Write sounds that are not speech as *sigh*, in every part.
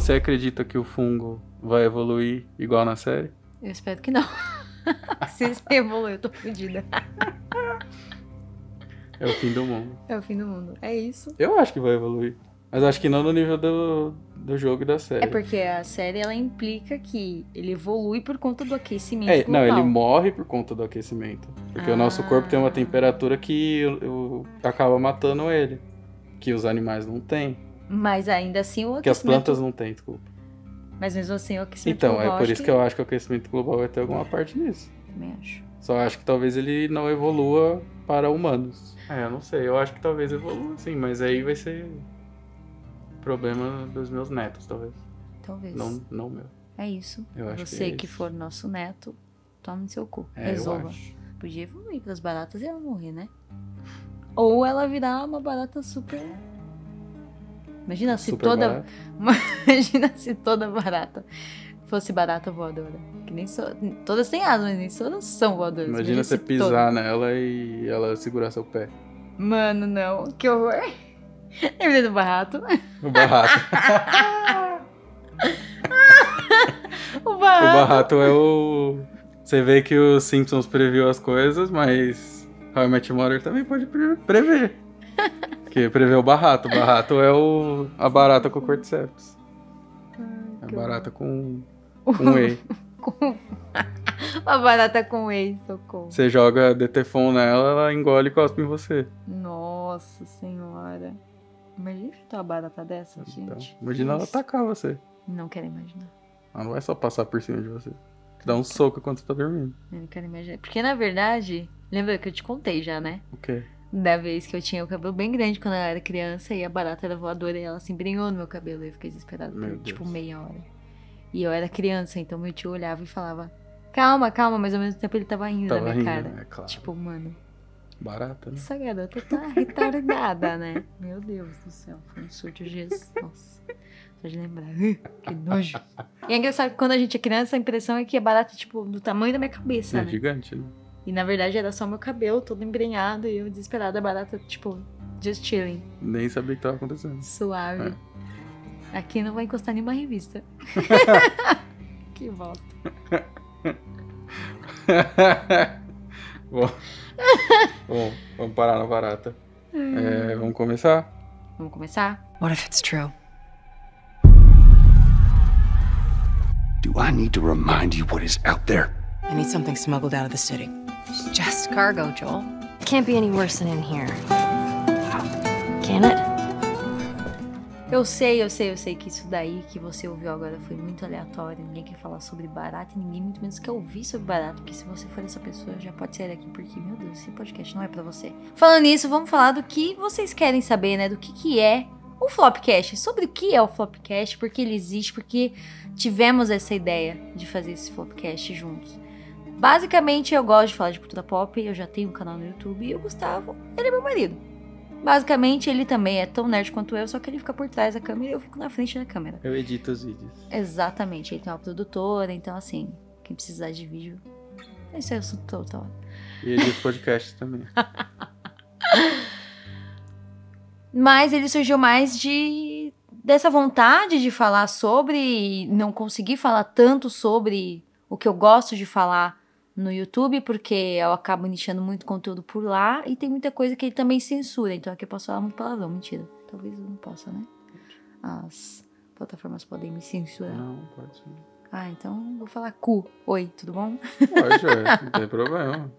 Você acredita que o fungo vai evoluir igual na série? Eu espero que não. *laughs* Se evoluir, eu tô fodida. É o fim do mundo. É o fim do mundo. É isso. Eu acho que vai evoluir. Mas acho que não no nível do, do jogo e da série. É porque a série ela implica que ele evolui por conta do aquecimento É, global. não, ele morre por conta do aquecimento. Porque o nosso corpo tem uma Ah. temperatura que o- o- acaba matando ele. Que os animais não têm. Mas ainda assim o aquecimento... Que as plantas não têm, desculpa. Mas mesmo assim o aquecimento Então, global, é por isso que eu acho que o aquecimento global vai ter alguma parte nisso. Também acho. Só acho que talvez ele não evolua para humanos. É, eu não sei. Eu acho que talvez evolua, sim. Mas aí vai ser problema dos meus netos, talvez. Talvez. Não, não meu. É isso. Eu acho Você que é que isso. for nosso neto, tome seu cu. É, Resolva. Podia evoluir pras baratas e ela morrer, né? Ou ela virar uma barata super. Imagina se Super toda. barato. *laughs* Imagina se toda barata fosse barata voadora. Que nem so... Todas têm asas, mas nem todas são voadoras. Imagina você se pisar nela e ela segurar seu pé. toda- Mano, não. Que horror. *laughs* Lembrei do barato. O barrato. O *laughs* o barato. barrato é o. Você vê que o Simpsons previu as coisas, mas How I Met Your Mother também pode pre- prever. Que prevê o barrato. O barrato é o... a barata com cordyceps. A barata com, com whey. Com... Uma barata com whey, socorro. Você joga Detefon nela, ela engole e cospe em você. Nossa senhora. Imagina chutar uma barata dessa, Então, gente. imagina ela atacar você. Não quero imaginar. Ela não vai só passar por cima de você. Te dá um soco quando você tá dormindo. Eu não quero imaginar. Porque na verdade, lembra que eu te contei já, né? O quê? Da vez que eu tinha o cabelo bem grande quando eu era criança e a barata era voadora e ela se embrenhou no meu cabelo. E eu fiquei desesperada por Meu tipo Deus. meia hora. E eu era criança, então meu tio olhava e falava: Calma, calma, mas ao mesmo tempo ele tava rindo Tava na minha rindo, cara. é claro. Tipo, mano, Barata, né? essa garota tá retardada, né? Meu Deus do céu, foi um surto de Jesus. Nossa, só de lembrar. *laughs* Que nojo. E é engraçado que quando a gente é criança, a impressão é que a barata, tipo, do tamanho da minha cabeça, É né? gigante, né? E na verdade era só meu cabelo todo embrenhado e eu desesperada, a barata, tipo, just chilling, Nem sabia o que tava acontecendo. suave. Aqui não vai encostar nenhuma revista. *laughs* que bosta. *laughs* Bom. Bom, vamos parar na barata. É, vamos começar? Vamos começar? What if it's true? Do I need to remind you what is out there? I need something smuggled out of the city. It's just cargo, Joel. Can't be any worse than in here. Can it? Eu sei, eu sei, eu sei que isso daí que você ouviu agora foi muito aleatório. Ninguém quer falar sobre barato e ninguém muito menos quer ouvir sobre barato. Porque se você for essa pessoa, já pode sair daqui porque, meu Deus, esse podcast não é pra você. Falando nisso, vamos falar do que vocês querem saber, né? Do que, que é o Flopcast. Sobre o que é o Flopcast, por que ele existe, porque tivemos essa ideia de fazer esse Flopcast juntos. Basicamente, eu gosto de falar de cultura pop, eu já tenho um canal no YouTube e o Gustavo, ele é meu marido. Basicamente, ele também é tão nerd quanto eu, só que ele fica por trás da câmera e eu fico na frente da câmera. Eu edito os vídeos. Exatamente, ele tem uma produtora, então assim, quem precisar de vídeo, esse é assunto total. E edito podcast também. *laughs* Mas ele surgiu mais de dessa vontade de falar sobre, não conseguir falar tanto sobre o que eu gosto de falar no YouTube, porque eu acabo nichando muito conteúdo por lá e tem muita coisa que ele também censura, então aqui eu posso falar muito palavrão, mentira. Talvez eu não possa, né? As plataformas podem me censurar. Não, pode ser. Ah, então vou falar cu. Oi, tudo bom? Pode, ué, *laughs* não tem problema.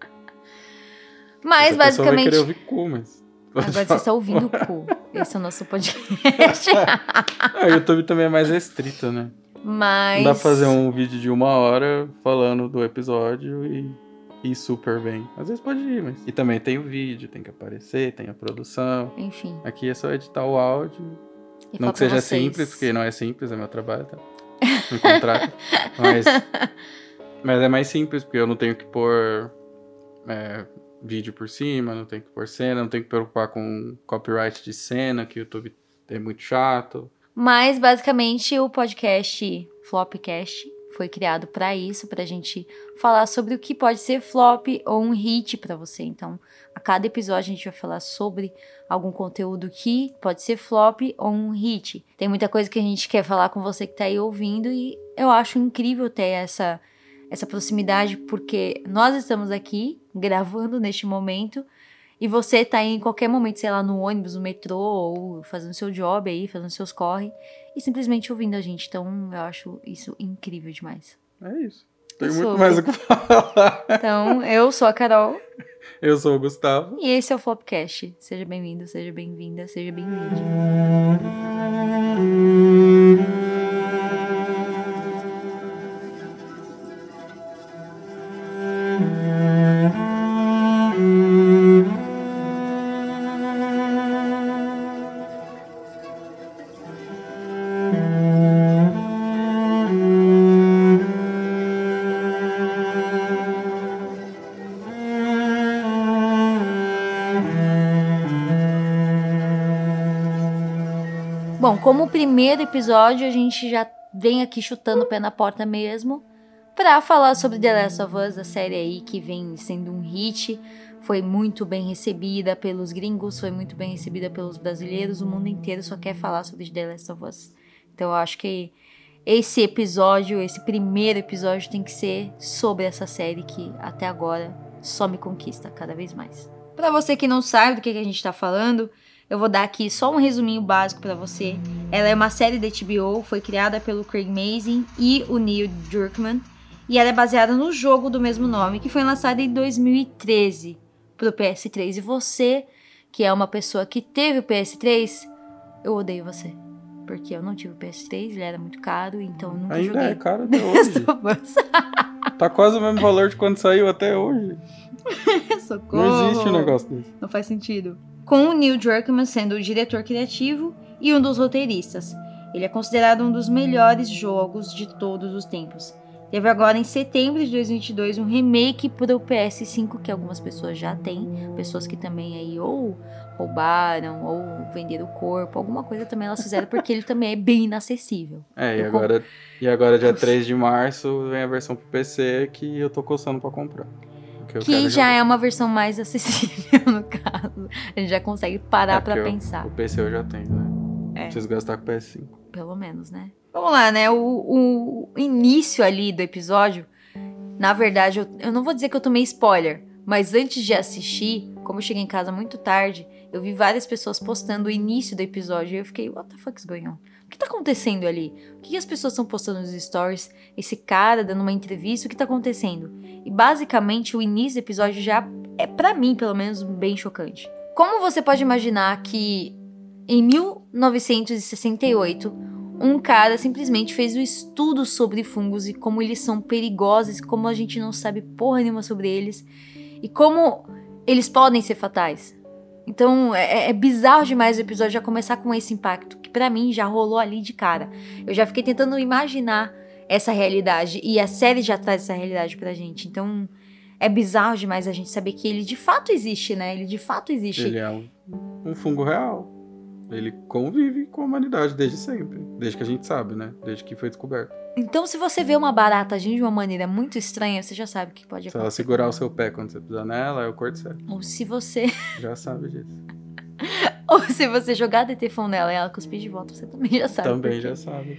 Mas Essa basicamente. querer ouvir cu, mas... Agora você está ouvindo o cu. Esse é o nosso *laughs* podcast. Ah, o YouTube também é mais restrito, né? Mas. Não dá pra fazer um vídeo de uma hora falando do episódio e ir super bem. Às vezes pode ir, mas... E também tem o vídeo, tem que aparecer, tem a produção. Enfim. Aqui é só editar o áudio. e não que seja vocês. simples, porque não é simples, é meu trabalho, tá? Me contrata. *laughs* mas, mas é mais simples, porque eu não tenho que pôr é, vídeo por cima, não tenho que pôr cena, não tenho que preocupar com copyright de cena, que o YouTube é muito chato. Mas basicamente o podcast Flopcast foi criado para isso, pra gente falar sobre o que pode ser flop ou um hit para você. Então, a cada episódio a gente vai falar sobre algum conteúdo que pode ser flop ou um hit. Tem muita coisa que a gente quer falar com você que tá aí ouvindo e eu acho incrível ter essa essa proximidade porque nós estamos aqui gravando neste momento e você tá aí em qualquer momento, sei lá, no ônibus, no metrô, ou fazendo seu job aí, fazendo seus corre, e simplesmente ouvindo a gente. Então, eu acho isso incrível demais. É isso. Tem muito sou. mais o que falar. *laughs* Então, eu sou a Carol, Eu sou o Gustavo. e esse é o Flopcast. Seja bem-vindo, seja bem-vinda, seja bem-vindo. Como primeiro episódio, a gente já vem aqui chutando o pé na porta mesmo pra falar sobre The Last of Us, a série aí que vem sendo um hit. Foi muito bem recebida pelos gringos, foi muito bem recebida pelos brasileiros. O mundo inteiro só quer falar sobre The Last of Us. Então eu acho que esse episódio, esse primeiro episódio, tem que ser sobre essa série que até agora só me conquista cada vez mais. Pra você que não sabe do que a gente tá falando, eu vou dar aqui só um resuminho básico pra você. Ela é uma série da HBO, foi criada pelo Craig Mazin e o Neil Druckmann, e ela é baseada no jogo do mesmo nome, que foi lançado em 2013 pro PS3. E você, que é uma pessoa que teve o PS3, eu odeio você. Porque eu não tive o PS3, ele era muito caro, então eu nunca Ainda joguei é caro até *laughs* hoje. *laughs* Tá quase o mesmo valor de quando saiu até hoje. *laughs* Socorro. Não existe um negócio desse. Não faz sentido. Com o Neil Druckmann sendo o diretor criativo e um dos roteiristas. Ele é considerado um dos melhores jogos de todos os tempos. Teve agora em setembro de 2022 um remake para o PS5 que algumas pessoas já têm, pessoas que também aí ou roubaram ou venderam o corpo, alguma coisa também elas fizeram porque ele também é bem inacessível. É, e Eu agora, e agora dia 3 de março vem a versão pro PC que eu tô coçando pra comprar. Que, eu Que quero já jogar. é uma versão mais *laughs* acessível no caso. A gente já consegue parar É, pra porque o- pensar. O PC eu já tenho, né? É. Preciso gastar com o PS5. Pelo menos, né? Vamos lá, né? O, o início ali do episódio, na verdade, eu, eu não vou dizer que eu tomei spoiler, mas antes de assistir, como eu cheguei em casa muito tarde, eu vi várias pessoas postando o início do episódio e eu fiquei, what the fuck's going on? Que tá acontecendo ali? O que as pessoas estão postando nos stories? Esse cara dando uma entrevista, o que tá acontecendo? E basicamente o início do episódio já é, pra mim, pelo menos, bem chocante. Como você pode imaginar que em 1968 um cara simplesmente fez um estudo sobre fungos e como eles são perigosos, como a gente não sabe porra nenhuma sobre eles e como eles podem ser fatais. Então é, é bizarro demais o episódio já começar com esse impacto que pra mim já rolou ali de cara. Eu já fiquei tentando imaginar essa realidade e a série já traz essa realidade pra gente. Então é bizarro demais a gente saber que ele de fato existe, né? Ele de fato existe. Ele é um, um fungo real. Ele convive com a humanidade desde sempre. Desde que a gente sabe, né? Desde que foi descoberto. Então, se você vê uma barata agindo de uma maneira muito estranha, você já sabe o que pode Se ela acontecer. segurar o seu pé quando você pisar nela, é o certo. Ou se você, Já sabe disso. *laughs* ou se você jogar DTFON nela e ela cuspir de volta, você também já sabe. Também já sabe.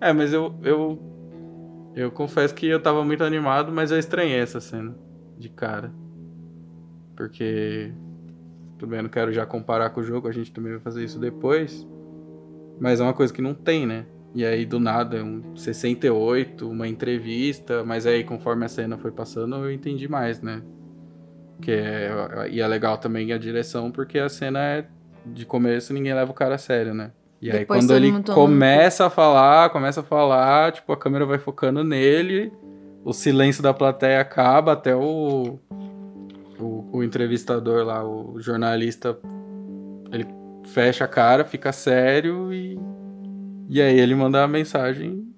É, É, mas eu, eu. Eu confesso que eu tava muito animado, mas eu estranhei essa cena. De cara. Porque. Tudo bem, eu não quero já comparar com o jogo, a gente também vai fazer isso depois. Mas é uma coisa que não tem, né? E aí, do nada, um 68, uma entrevista, mas aí, conforme a cena foi passando, eu entendi mais, né? Que é, e é legal também a direção, porque a cena é de começo ninguém leva o cara a sério, né? E aí, Depois quando ele começa a falar, começa a falar, tipo, a câmera vai focando nele, o silêncio da plateia acaba, até o, o, o entrevistador lá, o jornalista, ele fecha a cara, fica sério e, e aí ele manda a mensagem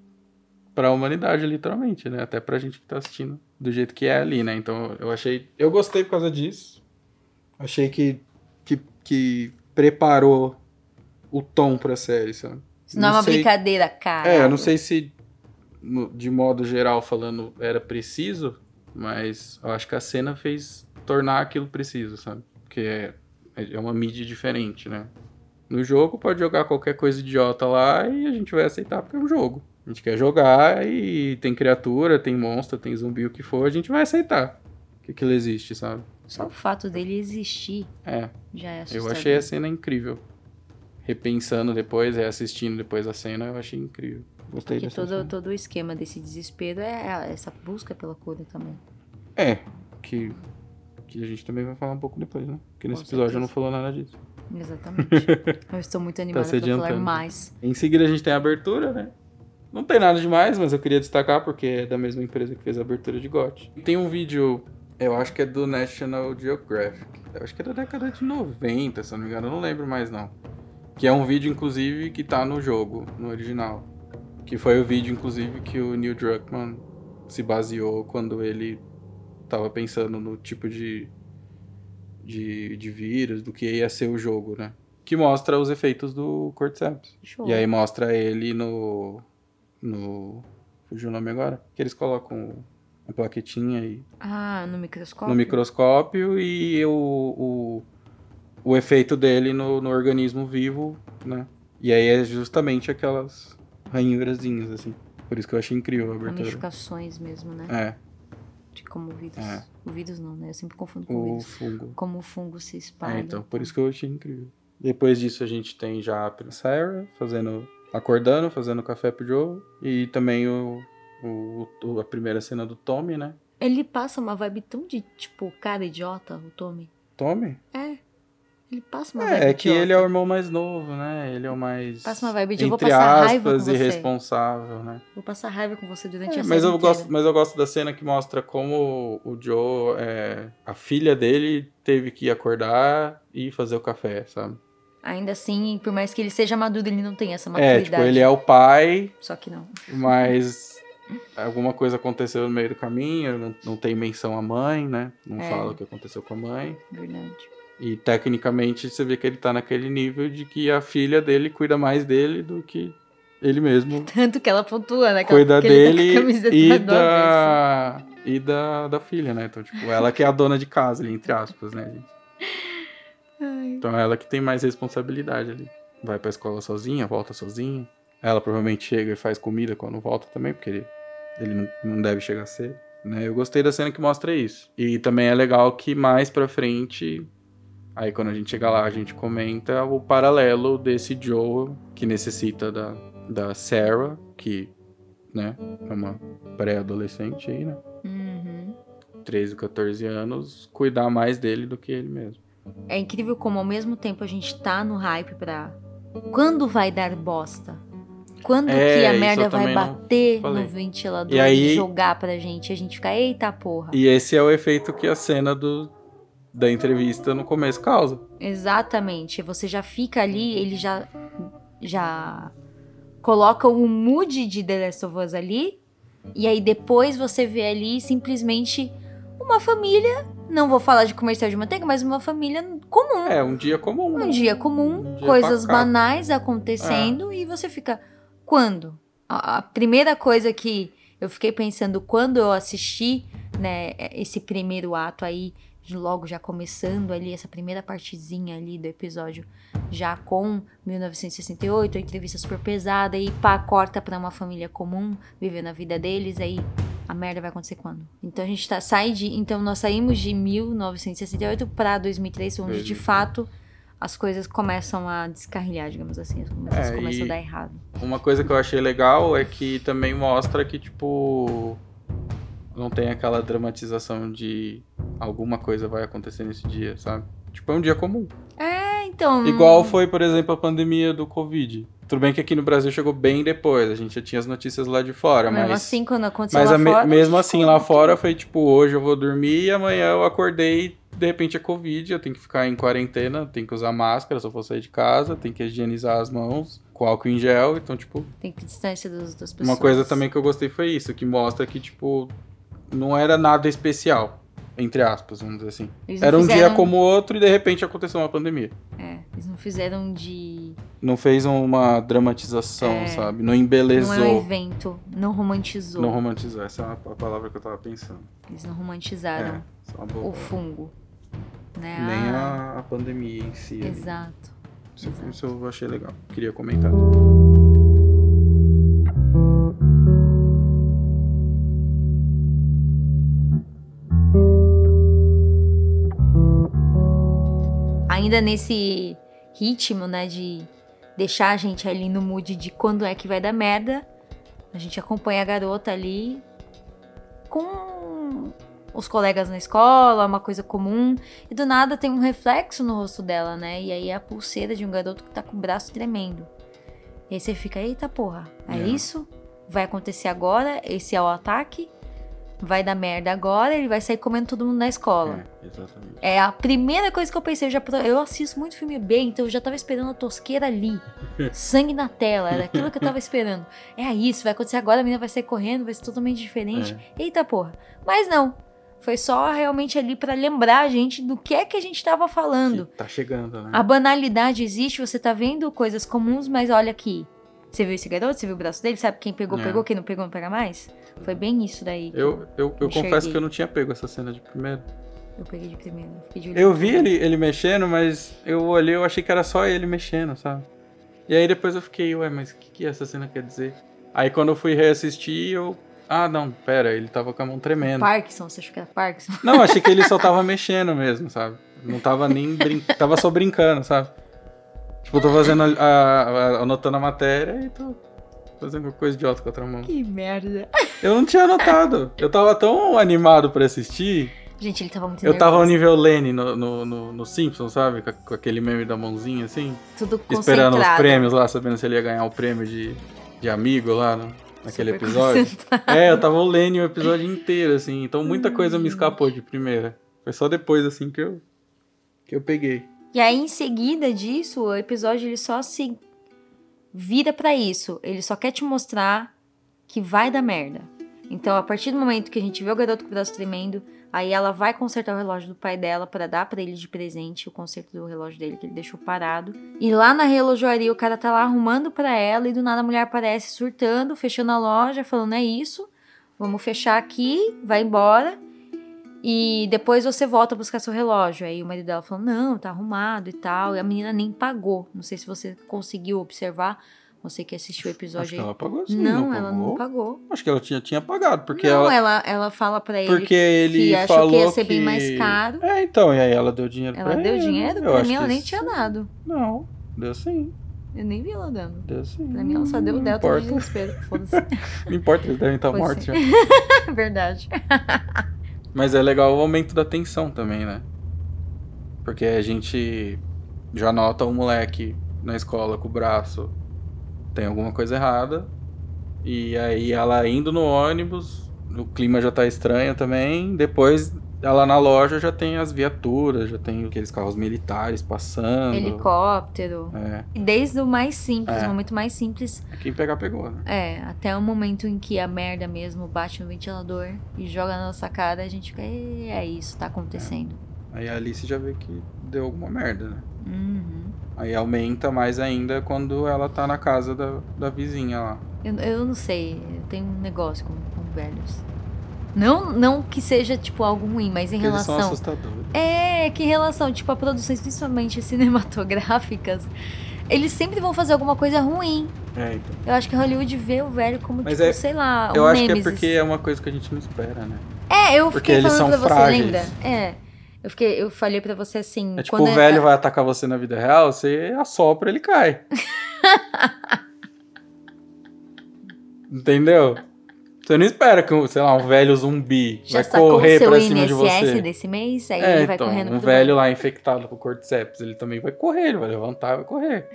pra humanidade, literalmente, né? Até pra gente que tá assistindo do jeito que é ali, né? Então eu achei. Eu gostei por causa disso. Achei que, que, que preparou o tom pra série, sabe? Isso não, é uma sei- brincadeira, cara. É, eu não sei se. de modo geral falando, era preciso, mas eu acho que a cena fez tornar aquilo preciso, sabe? Porque é, é uma mídia diferente, né? No jogo pode jogar qualquer coisa idiota lá e a gente vai aceitar porque é um jogo. A gente quer jogar e tem criatura, tem monstro, tem zumbi, o que for, a gente vai aceitar que aquilo existe, sabe? Só o fato dele existir É, já é eu assustador. achei a cena incrível. Repensando depois, reassistindo depois a cena, eu achei incrível. Gostei Porque todo, cena. todo o esquema desse desespero é essa busca pela cura também. É, que, que a gente também vai falar um pouco depois, né? Porque nesse Com episódio não certeza. falou nada disso. *laughs* Exatamente. Eu estou muito animada se pra falar mais. Em seguida a gente tem a abertura, né? Não tem nada demais, mas eu queria destacar porque é da mesma empresa que fez a abertura de GOT. Tem um vídeo, eu acho que é do National Geographic. Eu acho que é da década de 90, se eu não me engano, eu não lembro mais não. Que é um vídeo, inclusive, que tá no jogo, no original. Que foi o vídeo, inclusive, que o Neil Druckmann se baseou quando ele tava pensando no tipo de, de, de vírus, do que ia ser o jogo, né? Que mostra os efeitos do Cordyceps. Show. E aí mostra ele no. no. Fugiu o nome agora? Que eles colocam a plaquetinha aí Ah, no microscópio? no microscópio e o, o, o efeito dele no, no organismo vivo, né? E aí é justamente aquelas ranhurazinhas, assim. Por isso que eu achei incrível a abertura. Ramificações mesmo, né? É, De como o vírus. É. O vírus não, né? Eu sempre confundo com o o vírus. fungo. Como o fungo se É, espalha. então, por isso que eu achei incrível. Depois disso a gente tem já a Sarah fazendo. acordando, fazendo café pro Joe. E também o, o- a primeira cena do Tommy, né? Ele passa uma vibe tão de, tipo, cara idiota, o Tommy. Tommy? É. Ele passa uma vibe É, é que idiota. ele é o irmão mais novo, né? Ele é o mais. Passa uma vibe de, eu vou passar raiva com aspas, você. irresponsável, né? Vou passar raiva com você durante É, a mas eu gosto, mas eu gosto da cena que mostra como o Joe, é, a filha dele teve que acordar e fazer o café, sabe? Ainda assim, por mais que ele seja maduro, ele não tem essa É, maturidade. tipo, ele é o pai, Só que não. mas alguma coisa aconteceu no meio do caminho, não, não tem menção à mãe, né? Não É. fala o que aconteceu com a mãe. Verdade. E tecnicamente você vê que ele tá naquele nível de que a filha dele cuida mais dele do que ele mesmo *laughs* Tanto que ela pontua, né? Que cuida tá dele camiseta e da e da, da filha, né? Então, tipo, ela que é a dona de casa ali, entre aspas, né, gente? Então, ela que tem mais responsabilidade ali. Vai pra escola sozinha, volta sozinha. Ela provavelmente chega e faz comida quando volta também, porque ele, ele não, não deve chegar cedo. Né? Eu gostei da cena que mostra isso. E também é legal que mais pra frente, aí quando a gente chegar lá, a gente comenta o paralelo desse Joe que necessita da, da Sarah, que né, é uma pré-adolescente aí, né? Uhum. 13, 14 anos, cuidar mais dele do que ele mesmo. É incrível como ao mesmo tempo a gente tá no hype pra. Quando vai dar bosta? Quando É, que a merda vai bater no ventilador E aí- e jogar pra gente? A gente fica, eita porra. E esse é o efeito que a cena do, da entrevista no começo causa. Exatamente. Você já fica ali, ele já já coloca o mood de The Last of Us ali, e aí depois você vê ali simplesmente uma família, não vou falar de comercial de manteiga, mas uma família comum. É, um dia comum. Um né? dia comum, Um dia coisas pacato. banais acontecendo e você fica. Quando? A, a primeira coisa que eu fiquei pensando quando eu assisti, né, esse primeiro ato aí, logo já começando ali, essa primeira partezinha ali do episódio, já com 1968, a entrevista super pesada, e pá, corta pra uma família comum, vivendo a vida deles, aí a merda vai acontecer quando? Então a gente tá, sai de. Então nós saímos de 1968 pra 2003, onde de 2003. fato as coisas começam a descarrilhar, digamos assim. As coisas É, começam a dar errado. Uma coisa que eu achei legal é que também mostra que, tipo, não tem aquela dramatização de alguma coisa vai acontecer nesse dia, sabe? Tipo, é um dia comum. É, então. Igual foi, por exemplo, a pandemia do Covid. Tudo bem que aqui no Brasil chegou bem depois, a gente já tinha as notícias lá de fora, Mesmo mas. assim, quando aconteceu Mas lá me- fora, mesmo assim, ficou, lá fora foi tipo, hoje eu vou dormir e amanhã eu acordei e de repente é Covid, eu tenho que ficar em quarentena, tenho que usar máscara se eu for sair de casa, tenho que higienizar as mãos com álcool em gel, então, tipo, Tem que distância dos, das pessoas. uma coisa também que eu gostei foi isso, que mostra que, tipo, não era nada especial, entre aspas, vamos dizer assim. Era um dia como outro e de repente aconteceu uma pandemia. É, eles não fizeram de. Não fez uma dramatização, É. sabe? Não Não é um embelezou. evento, não romantizou. Não romantizou. Essa é a palavra que eu tava pensando. Eles não romantizaram É, o fungo. Né? Nem Ah, a, a pandemia em si. Exato. Isso, isso eu achei legal. Queria comentar. Ainda nesse ritmo, né, de deixar a gente ali no mood de quando é que vai dar merda, a gente acompanha a garota ali com os colegas na escola, uma coisa comum, e do nada tem um reflexo no rosto dela, né? E aí é a pulseira de um garoto que tá com o braço tremendo. E aí você fica, eita porra, é, É. isso? Vai acontecer agora? Esse é o ataque? Vai dar merda agora? Ele vai sair comendo todo mundo na escola. É, exatamente. É a primeira coisa que eu pensei. Eu, já, eu assisto muito filme B, então eu já tava esperando a tosqueira ali. *laughs* Sangue na tela, era aquilo que eu tava esperando. É isso, vai acontecer agora, a menina vai sair correndo, vai ser totalmente diferente. Eita porra. Mas não. Foi só realmente ali pra lembrar a gente do que é que a gente tava falando. Que tá chegando, né? A banalidade existe, você tá vendo coisas comuns, mas olha aqui. Você viu esse garoto? Você viu o braço dele? Sabe quem pegou, É. pegou, quem não pegou, não pega mais? Foi bem isso daí. Eu, eu, eu confesso que eu não tinha pego essa cena de primeiro. eu peguei de primeira. Fiquei de Eu vi ele, ele mexendo, mas eu olhei, eu achei que era só ele mexendo, sabe? E aí depois eu fiquei, ué, mas o que, que essa cena quer dizer? Aí quando eu fui reassistir, eu. Ah, não, pera, ele tava com a mão tremendo. Parkinson, você achou que era Parkinson? Não, achei que ele só *laughs* tava mexendo mesmo, sabe? Não tava nem brincando, tava só brincando, sabe? Tipo, eu tô fazendo a, a- a- anotando a matéria e tô fazendo coisa idiota com a outra mão. Que merda. Eu não tinha anotado. Eu tava tão animado pra assistir. Gente, ele tava muito Eu tava ao nervoso. nível Lenny no, no, no, no Simpsons, sabe? Com, com aquele meme da mãozinha assim. Tudo Esperando os prêmios lá, sabendo se ele ia ganhar o prêmio de, de amigo lá no- naquele Super episódio. É, eu tava o Lenny o episódio inteiro, assim. Então muita coisa me escapou de primeira. Foi só depois, assim, que eu, que eu peguei. E aí, em seguida disso, o episódio ele só se vira pra isso. Ele só quer te mostrar que vai dar merda. Então, a partir do momento que a gente vê o garoto com o braço tremendo, aí ela vai consertar o relógio do pai dela pra dar pra ele de presente o conserto do relógio dele que ele deixou parado. E lá na relojoaria o cara tá lá arrumando pra ela e do nada a mulher aparece surtando, fechando a loja, falando é isso, vamos fechar aqui, vai embora. E depois você volta a buscar seu relógio. Aí o marido dela falou: não, tá arrumado e tal. E a menina nem pagou. Não sei se você conseguiu observar. Você que assistiu o Acho episódio que aí. ela pagou sim, não, não ela pagou? não pagou. Acho que ela tinha, tinha pagado, porque não, ela... ela, ela fala pra ele Porque ele que achou falou que ia ser bem que- mais caro. É, então, e aí ela deu dinheiro Ela pra deu ele. dinheiro? eu Pra acho mim, ela que nem isso- tinha dado. Não, deu sim, Eu nem vi ela dando. deu sim. Pra mim, ela só deu o delta de desespero. Foda-se. *laughs* Não importa, eles devem estar mortos já. *laughs* Verdade. *laughs* Mas é legal o aumento da tensão também, né? Porque a gente já nota um moleque na escola com o braço tem alguma coisa errada. E aí ela indo no ônibus, o clima já tá estranho também. Depois ela na loja já tem as viaturas, já tem aqueles carros militares passando. Helicóptero. É, Desde o mais simples, É. o momento mais simples, quem pegar pegou, né? É, até o momento em que a merda mesmo bate no ventilador e joga na nossa cara, a gente fica, "É, é isso, tá acontecendo. Aí a Alice já vê que deu alguma merda, né? Uhum. Aí aumenta mais ainda quando ela tá na casa da, da vizinha lá. Eu, eu não sei, eu tenho um negócio com, com velhos. Não, não que seja, tipo, algo ruim, mas em Porque eles são relação. assustadores. É, que em relação, tipo, a produções, principalmente *laughs* cinematográficas, eles sempre vão fazer alguma coisa ruim. É, então. Eu acho que Hollywood vê o velho como, Mas tipo, é- sei lá, um Eu acho que é porque é uma coisa que a gente não espera, né? É, eu porque fiquei eles falando são pra você, frágeis. lembra? É. Eu, fiquei, eu falei pra você assim. É tipo, quando o velho vai atacar você na vida real, você assopra, ele cai. *laughs* Entendeu? Você não espera que, sei lá, um velho zumbi já vai correr pra cima INSS de você. desse mês, aí É, ele vai então, correndo um velho lá infectado com cordyceps, ele também vai correr, ele vai levantar e vai correr.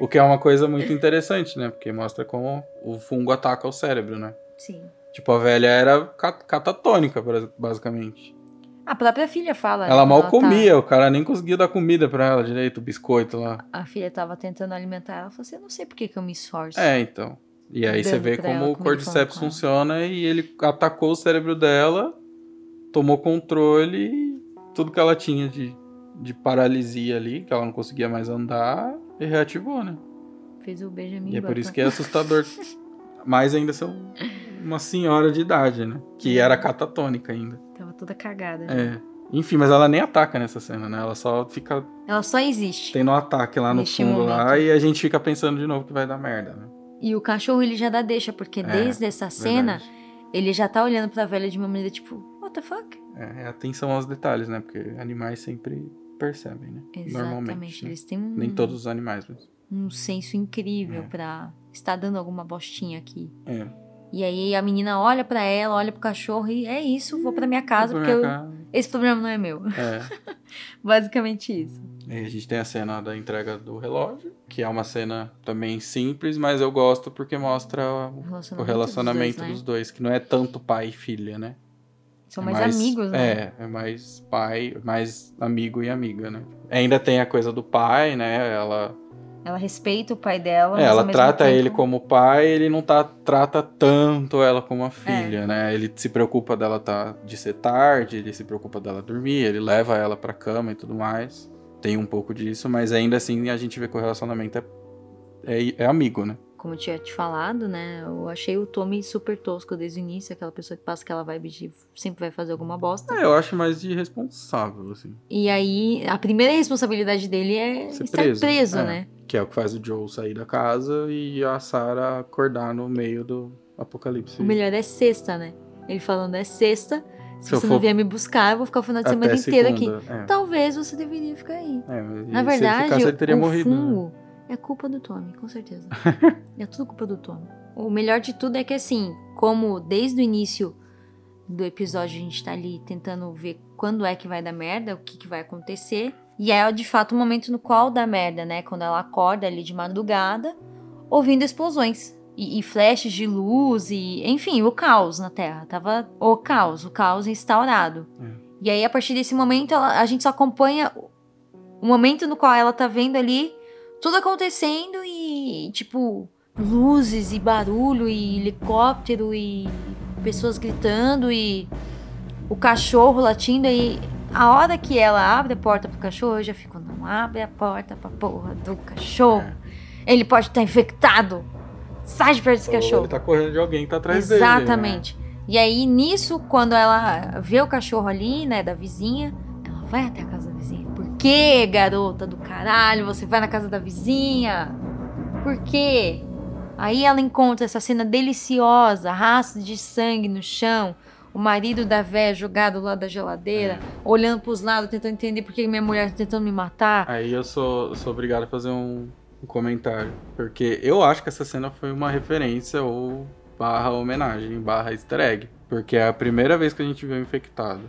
o que é uma coisa muito interessante, né? Porque mostra como o fungo ataca o cérebro, né? Sim. Tipo, a velha era cat- catatônica, bas- basicamente. A própria filha fala. né, Ela mal tá- comia, o cara nem conseguia dar comida pra ela direito, o biscoito lá. a filha tava tentando alimentar ela. Ela falou assim: Eu não sei por que, que eu me esforço. É, então. E aí você vê como ela o cordyceps funciona e ele atacou o cérebro dela, tomou controle e tudo que ela tinha de, de paralisia ali, que ela não conseguia mais andar, e reativou, né? Fez o Benjamin E é por isso que é assustador. *laughs* Mais ainda ser um- uma senhora de idade, né? Que era catatônica ainda. Tava toda cagada. já. É. Enfim, mas ela nem ataca nessa cena, né? Ela só fica Ela só existe. tendo um ataque lá no Neste fundo lá momento. e a gente fica pensando de novo que vai dar merda, né? E o cachorro ele já dá deixa, porque É, desde essa cena, Verdade. ele já tá olhando pra velha de uma maneira tipo, what the fuck? É, é atenção aos detalhes, né? Porque animais sempre percebem, né? Normalmente. Exatamente. né? Eles têm um, Nem todos os animais, mas. um senso incrível É. pra estar dando alguma bostinha aqui. É. E aí a menina olha pra ela, olha pro cachorro e é isso, vou pra minha casa, porque minha eu- casa. esse problema não é meu. É. *laughs* Basicamente isso. E a gente tem a cena da entrega do relógio, que é uma cena também simples, mas eu gosto porque mostra o relacionamento, o relacionamento dos dois, dos né? dois, que não é tanto pai e filha, né? São É mais, amigos, né? É, é mais pai, mais amigo e amiga, né? Ainda tem a coisa do pai, né? Ela, Ela respeita o pai dela, é, mas ao ela mesmo trata tempo- ele como pai, ele não tá, trata tanto ela como É. a filha, né? Ele se preocupa dela tá, de ser tarde, ele se preocupa dela dormir, ele leva ela pra cama e tudo mais. Tem um pouco disso, mas ainda assim a gente vê que o relacionamento é, é, é amigo, né? Como eu tinha te falado, né? Eu achei o Tommy super tosco desde o início, aquela pessoa que passa aquela vibe de sempre vai fazer alguma bosta. É, eu acho mais de responsável, assim. E aí, a primeira responsabilidade dele é Ser estar preso, preso, é. né? Que é o que faz o Joe sair da casa e a Sarah acordar no meio do apocalipse. O melhor é sexta, né? Ele falando é sexta. Se, Se você não for- vier me buscar, eu vou ficar o final de semana inteiro aqui. É. Talvez você deveria ficar aí. É, Na se ele verdade, ficasse, ele teria o morrido. né? fungo é culpa do Tommy, com certeza. *laughs* é tudo culpa do Tommy. O melhor de tudo é que, assim, como desde o início do episódio a gente tá ali tentando ver quando é que vai dar merda, o que, que vai acontecer. E é de fato o momento no qual dá merda, né? Quando ela acorda ali de madrugada, ouvindo explosões. E, e flashes de luz, e enfim, o caos na Terra. Tava o caos, o caos instaurado. É. E aí, a partir desse momento, ela- a gente só acompanha o momento no qual ela tá vendo ali tudo acontecendo e, tipo, luzes e barulho e helicóptero e pessoas gritando e o cachorro latindo e a hora que ela abre a porta pro cachorro, eu já fico, não abre a porta pra porra do cachorro. Ele pode estar infectado. Sai de perto desse Ou cachorro. Ele tá correndo de alguém que tá atrás dele. né? Exatamente. E aí, nisso, quando ela vê o cachorro ali, né, da vizinha, ela vai até a casa da vizinha. Por que, garota do caralho, você vai na casa da vizinha? Por quê? Aí ela encontra essa cena deliciosa, rastro de sangue no chão, o marido da véia jogado lá da geladeira, olhando pros lados, tentando entender por que minha mulher tá tentando me matar. Aí eu sou, sou obrigado a fazer um, um comentário. Porque eu acho que essa cena foi uma referência ou barra homenagem, barra easter egg. Porque é a primeira vez que a gente vê o infectado,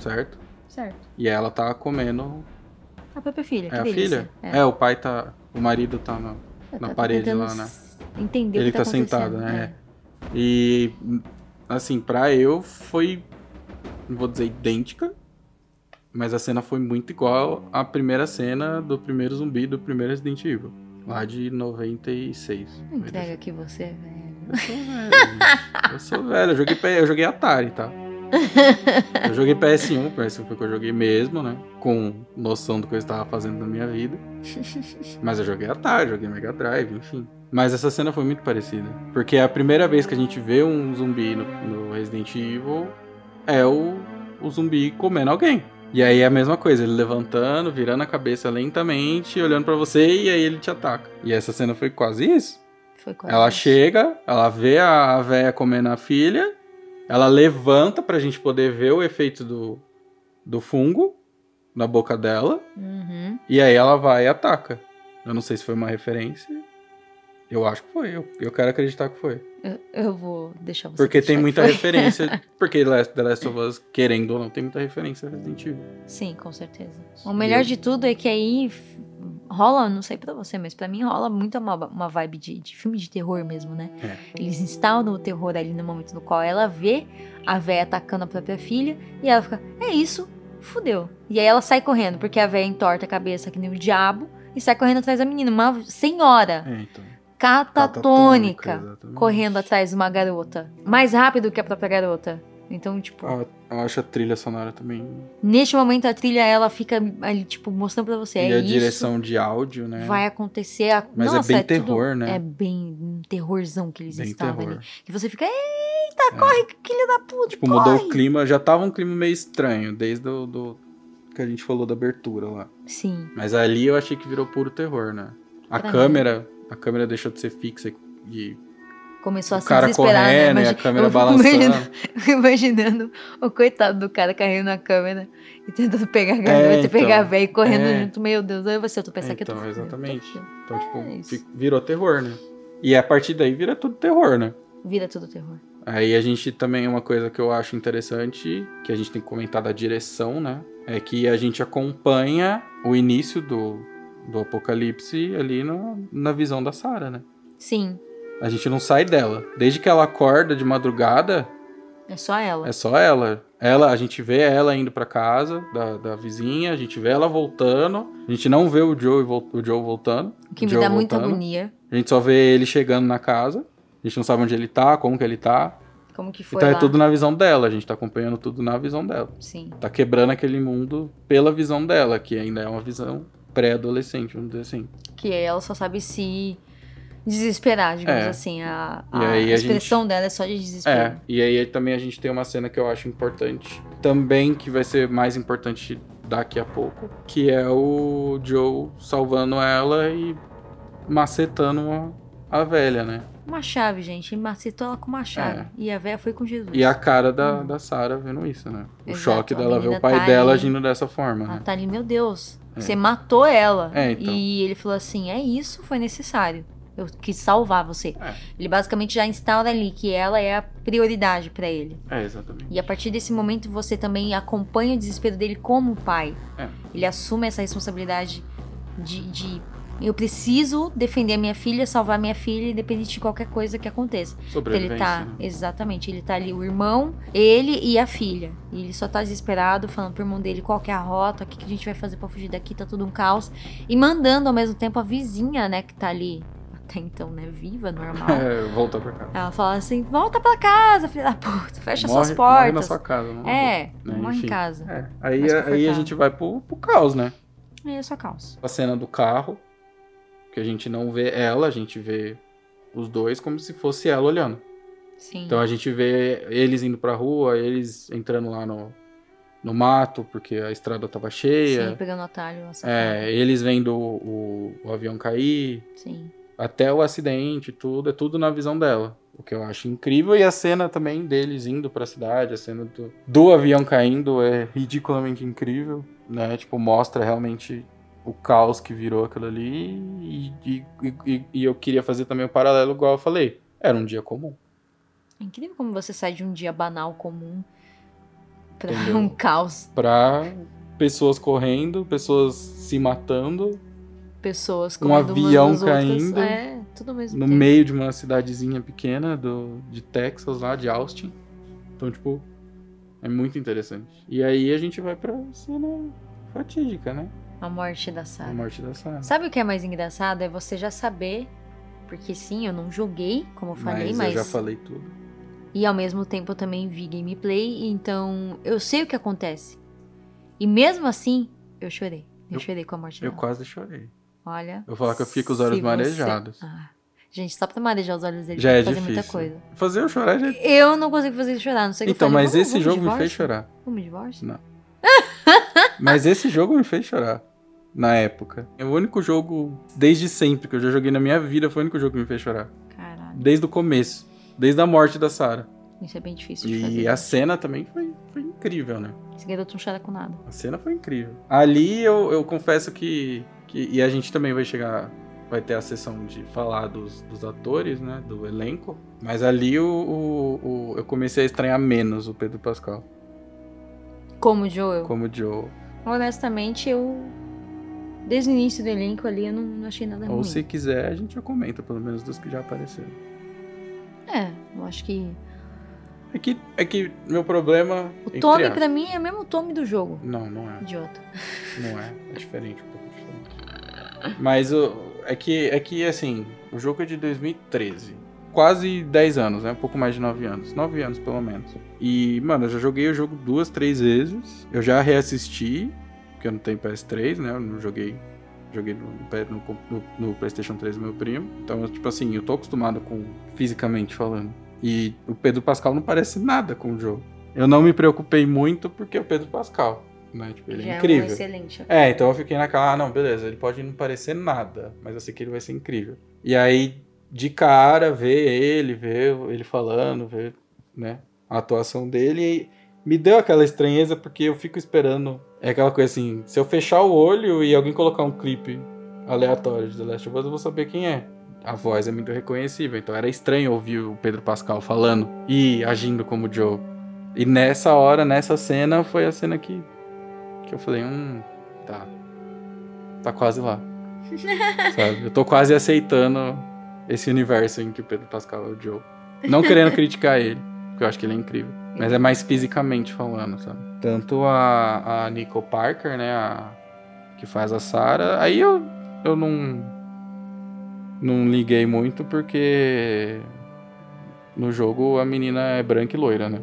certo? Certo. E ela tá comendo. A própria filha, que É a delícia. filha? É. o pai tá. O marido tá na, na parede lá, né? Entender Ele o que tá, tá sentado, né? E. Assim, pra eu foi. Não vou dizer idêntica. Mas a cena foi muito igual à primeira cena do primeiro zumbi do primeiro Resident Evil. Lá de 96. Não Entrega aqui você, velho. Eu sou velho. Eu sou velho. Eu joguei, eu joguei Atari, tá? Eu joguei PS1, PS1 foi o que eu joguei mesmo, né? Com noção do que eu estava fazendo na minha vida. Mas eu joguei Atari, joguei Mega Drive, enfim. Mas essa cena foi muito parecida. Porque é a primeira vez que a gente vê um zumbi no, no Resident Evil é o, o zumbi comendo alguém. E aí é a mesma coisa, ele levantando, virando a cabeça lentamente, olhando pra você e aí ele te ataca. E essa cena foi quase isso. Foi quase Ela isso. chega, ela vê a, a véia comendo a filha, ela levanta pra gente poder ver o efeito do, do fungo na boca dela, Uhum. e aí ela vai e ataca. Eu não sei se foi uma referência. Eu acho que foi, eu, eu quero acreditar que foi. Eu, eu vou deixar você. Porque tem muita referência. *laughs* Porque The Last of Us, querendo ou não, tem muita referência Resident Evil. Sim, com certeza. O melhor de tudo é que aí rola, não sei pra você, mas pra mim rola muito uma, uma vibe de, de filme de terror mesmo, né? É. Eles instauram o terror ali no momento no qual ela vê a véia atacando a própria filha e ela fica, é isso, fudeu. E aí ela sai correndo, porque a véia entorta a cabeça que nem o diabo e sai correndo atrás da menina, uma senhora É, então. Catatônica, exatamente. correndo atrás de uma garota. Mais rápido que a própria garota. Então, tipo, Ah, eu acho a trilha sonora também. neste momento a trilha ela fica ali, tipo, mostrando pra você. e é a isso, direção de áudio, né? vai acontecer. A... Mas é Nossa, bem tudo- terror, né? É bem um terrorzão que eles Bem estavam terror. ali. Que você fica, eita, corre, filho da puta, Tipo, mudou corre. o clima. Já tava um clima meio estranho, desde o do, que a gente falou da abertura lá. Sim. Mas ali eu achei que virou puro terror, né? A Pra câmera, a câmera deixou de ser fixa e Começou a o se cara desesperar, correndo né? e a câmera balançando. Imaginando, *laughs* imaginando o coitado do cara carregando na câmera e tentando pegar a garota e então, pegar a véia e correndo é. junto. Meu Deus, aí você, eu tô pensando que eu tô Então, exatamente. tô. Então, tipo, É virou terror, né? E a partir daí vira tudo terror, né? Vira tudo terror. Aí a gente também, uma coisa que eu acho interessante, que a gente tem que comentar da direção, né? É que a gente acompanha o início do, do apocalipse ali no, na visão da Sarah, né? Sim, A gente não sai dela. Desde que ela acorda de madrugada, é só ela. é só ela. Ela, a gente vê ela indo pra casa da, da vizinha, a gente vê ela voltando. A gente não vê o Joe, o Joe voltando. O que o me Joe dá muita voltando. agonia. A gente só vê ele chegando na casa. A gente não sabe onde ele tá, como que ele tá. Como que foi então lá? é tudo na visão dela. A gente tá acompanhando tudo na visão dela. Sim. Tá quebrando aquele mundo pela visão dela, que ainda é uma visão pré-adolescente, vamos dizer assim. Que ela só sabe se desesperar, digamos É. assim. A, a a expressão dela é só de desespero. É, e aí também a gente tem uma cena que eu acho importante, também que vai ser mais importante daqui a pouco, que é o Joe salvando ela e macetando a, a velha, né? Uma chave, gente. Ele macetou ela com uma chave. É. E a véia foi com Jesus. E a cara da, da Sarah vendo isso, né? O Hum. Exato, choque dela ver o pai tá dela ali. agindo dessa forma, Ela né? tá ali, meu Deus, você matou ela. É, então. E ele falou assim: é isso, foi necessário. Eu quis salvar você. É. Ele basicamente já instaura ali que ela é a prioridade pra ele. É, exatamente. E a partir desse momento você também acompanha o desespero dele como pai. É. Ele assume essa responsabilidade de, de eu preciso defender a minha filha, salvar a minha filha, independente de qualquer coisa que aconteça. Então ele Sobrevivência, tá, né? exatamente, ele tá ali, o irmão, ele e a filha. E ele só tá desesperado, falando pro irmão dele qual que é a rota, o que, que a gente vai fazer pra fugir daqui, tá tudo um caos. E mandando ao mesmo tempo a vizinha, né, que tá ali, até então, né, viva, normal. *laughs* É, voltar pra casa. Ela fala assim: volta pra casa, filha da puta, fecha morre, suas Morre na portas. sua casa, não É, Né, morre em enfim. casa. É, aí, aí a gente vai pro, pro caos, né? É só caos. a cena do carro, que a gente não vê ela, a gente vê os dois como se fosse ela olhando. Sim. Então a gente vê eles indo pra rua, eles entrando lá no, no mato, porque a estrada tava Sim, cheia. pegando atalho. É, eles vendo o, o, o avião cair. Sim. até o acidente, tudo, é tudo na visão dela. O que eu acho incrível. E a cena também deles indo pra cidade, a cena do, do avião caindo é ridiculamente incrível, né? Tipo, mostra realmente o caos que virou aquilo ali. E, e, e- e eu queria fazer também o paralelo, igual eu falei. Era um dia comum. É incrível como você sai de um dia banal comum pra Entendeu? um caos. Pra pessoas correndo, pessoas se matando, Pessoas Um comendo umas avião caindo É, tudo mesmo no tempo. meio de uma cidadezinha pequena do, de Texas, lá de Austin. Então, tipo, é muito interessante. E aí a gente vai pra cena fatídica, né? A morte da A Sarah. morte da Sarah. Sabe o que é mais engraçado? É você já saber. Porque sim, eu não joguei, como eu falei, mas, mas. eu já falei tudo. E ao mesmo tempo eu também vi gameplay, então eu sei o que acontece. E mesmo assim, eu chorei. Eu, Eu- chorei com a morte Eu dela. quase chorei. Olha. Eu vou falar que eu fiquei com os olhos marejados. você- Ah. Gente, só pra marejar os olhos dele Já é que fazer difícil. muita coisa. Fazer eu chorar já. Eu não consigo fazer ele chorar, não sei o que eu Então, mas esse jogo me fez chorar. Vamos divórcio? Não. Mas esse jogo me fez chorar. Na época. É o único jogo, desde sempre, que eu já joguei na minha vida, foi o único jogo que me fez chorar. Caralho, Desde o começo. Desde a morte da Sarah. isso é bem difícil de fazer. E a cena também foi, foi incrível, né? Esse garoto não chora com nada. A cena foi incrível. Ali eu, eu confesso que, que. E a gente também vai chegar. Vai ter a sessão de falar dos, dos atores, né? Do elenco. Mas ali o, o- o- eu comecei a estranhar menos o Pedro Pascal. Como Joel. Como Joe. Honestamente, eu. Desde o início do elenco ali, eu não, não achei nada Ou ruim. se quiser, a gente já comenta, pelo menos dos que já apareceram. É, eu acho que. É que, é que meu problema. O Tommy, aspas- pra mim, é o mesmo Tommy do jogo. Não, não é. Idiota. Não é. É *laughs* diferente, um pouco diferente. Mas o, é, que, é que, assim, o jogo é de 2013. quase 10 anos, né? Um pouco mais de 9 anos. 9 anos, pelo menos. E, mano, eu já joguei o jogo duas, três vezes. Eu já reassisti, porque eu não tenho PS3, né? Eu não joguei. Joguei no, no, no, no PlayStation 3 do meu primo. Então, tipo assim, eu tô acostumado com fisicamente falando. E o Pedro Pascal não parece nada com o jogo. Eu não me preocupei muito porque é o Pedro Pascal. Né? Tipo, ele Já é é um incrível. excelente. É, então eu fiquei naquela, ah, não, beleza, ele pode não parecer nada, mas eu sei que ele vai ser incrível. E aí, de cara, ver ele, ver ele falando, ver, né, a atuação dele, e me deu aquela estranheza porque eu fico esperando, é aquela coisa assim, se eu fechar o olho e alguém colocar um clipe aleatório de The Last of Us, eu vou saber quem é. A voz é muito reconhecível, então era estranho ouvir o Pedro Pascal falando e agindo como Joe. E nessa hora, nessa cena, foi a cena que que eu falei, hum, tá. Tá quase lá. *laughs* Sabe? Eu tô quase aceitando esse universo em que o Pedro Pascal é o Joe. Não querendo criticar ele, porque eu acho que ele é incrível. Mas é mais fisicamente falando, sabe? Tanto a, a Nico Parker, né? A, que faz a Sarah. Aí eu, eu não. Não liguei muito porque. No jogo a menina é branca e loira, né?